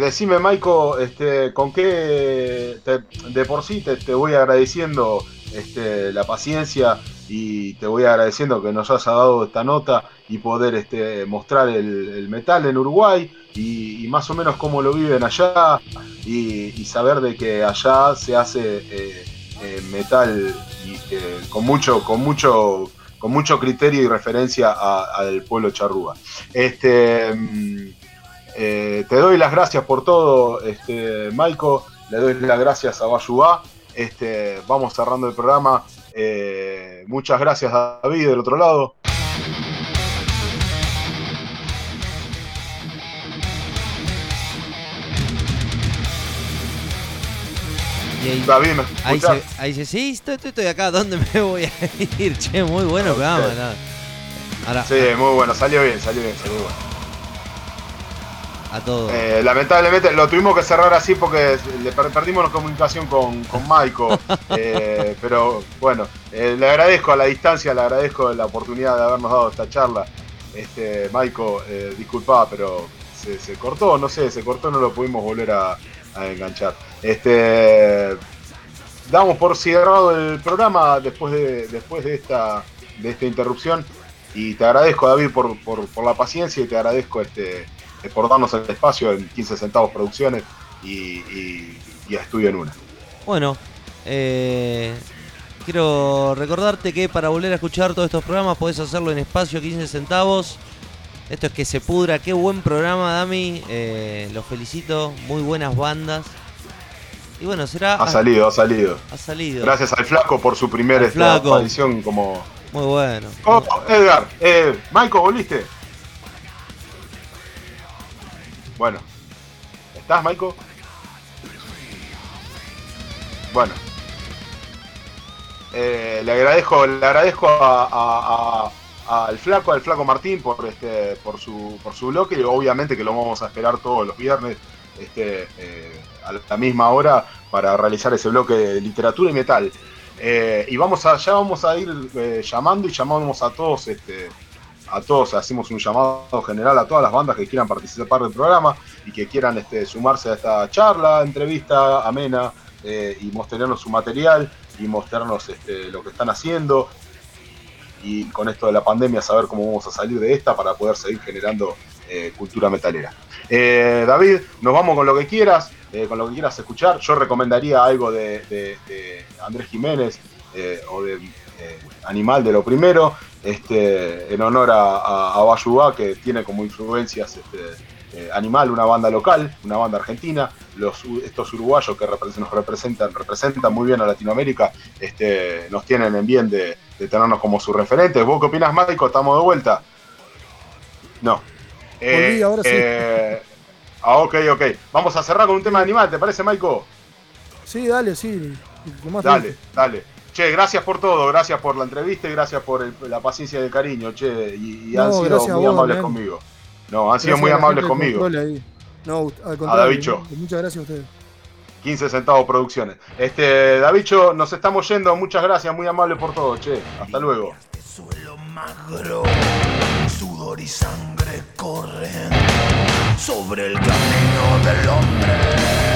decime, Maiko, este, con qué te- de por sí te, te voy agradeciendo este, la paciencia y te voy agradeciendo que nos hayas dado esta nota y poder este, mostrar el, metal en Uruguay y, más o menos cómo lo viven allá y, saber de que allá se hace eh, eh, metal y, eh, con mucho, con mucho, con mucho criterio y referencia al pueblo charrúa. Este, mm, eh, te doy las gracias por todo, este, Maiko, le doy las gracias a Bayubá. Este, vamos cerrando el programa. Eh, muchas gracias, David, del otro lado. Ahí, David, ¿me ahí, se, ahí dice, sí, estoy, acá, ¿dónde me voy a ir? Che, muy bueno el programa. Ahora, Sí, muy bueno, salió bien, salió bien, salió bien. A todos. Eh, lamentablemente lo tuvimos que cerrar así porque le per- perdimos la comunicación con, con Maiko. eh, pero bueno, eh, le agradezco a la distancia, le agradezco la oportunidad de habernos dado esta charla. Este, Maiko, eh, disculpa, pero se, se cortó, no sé, se cortó, no lo pudimos volver a, a enganchar. Este, damos por cerrado el programa después de, después de esta, de esta interrupción. Y te agradezco, David, por, por, por la paciencia y te agradezco este, eh, por darnos el espacio en 15 centavos producciones y, y- y a Estudio en Una. Bueno, eh, quiero recordarte que para volver a escuchar todos estos programas podés hacerlo en espacio 15 centavos. Esto es que se pudra, qué buen programa, Dami. Eh, los felicito, muy buenas bandas. Y bueno, será. Ha salido, ha salido. Ha salido. Gracias al Flaco por su primera este, aparición como... Muy bueno. Oh, Edgar, eh, Maiko, ¿volviste? Bueno. ¿Estás, Maiko? Bueno. Eh, le agradezco, le agradezco a- al flaco, al flaco Martín por este, por su, por su bloque obviamente que lo vamos a esperar todos los viernes, este, eh, a la misma hora para realizar ese bloque de literatura y metal. Eh, y vamos a, ya vamos a ir eh, llamando y llamamos a todos, este, a todos, hacemos un llamado general a todas las bandas que quieran participar del programa y que quieran este, sumarse a esta charla, entrevista amena eh, y mostrarnos su material y mostrarnos este, lo que están haciendo y con esto de la pandemia saber cómo vamos a salir de esta para poder seguir generando eh, cultura metalera. Eh, David, nos vamos con lo que quieras, eh, con lo que quieras escuchar. Yo recomendaría algo de, Andrés Jiménez o de Animal de lo primero, este, en honor a, a, a Bayuá, que tiene como influencias este, eh, Animal, una banda local, una banda argentina. Los, estos uruguayos que nos representan, representan muy bien a Latinoamérica, este, nos tienen en bien de, de tenernos como sus referentes. ¿Vos qué opinás, Maico? ¿Estamos de vuelta? No. Volví, ahora sí. eh, ah, ok, ok. Vamos a cerrar con un tema de animal, ¿te parece, Maico? Sí, dale, sí. lo más Dale, bien. dale. Che, gracias por todo, gracias por la entrevista y gracias por el- la paciencia y el cariño, che, y, y No, han sido a muy vos, amables conmigo. No, han sido Gracias muy a amables conmigo. No, al contrario. Davicho. Muchas gracias a ustedes. 15 centavos producciones. Este, Davicho, nos estamos yendo, muchas gracias, muy amable por todo, che. Hasta luego. magro, sudor y sangre corren sobre el camino del hombre.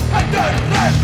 and then left.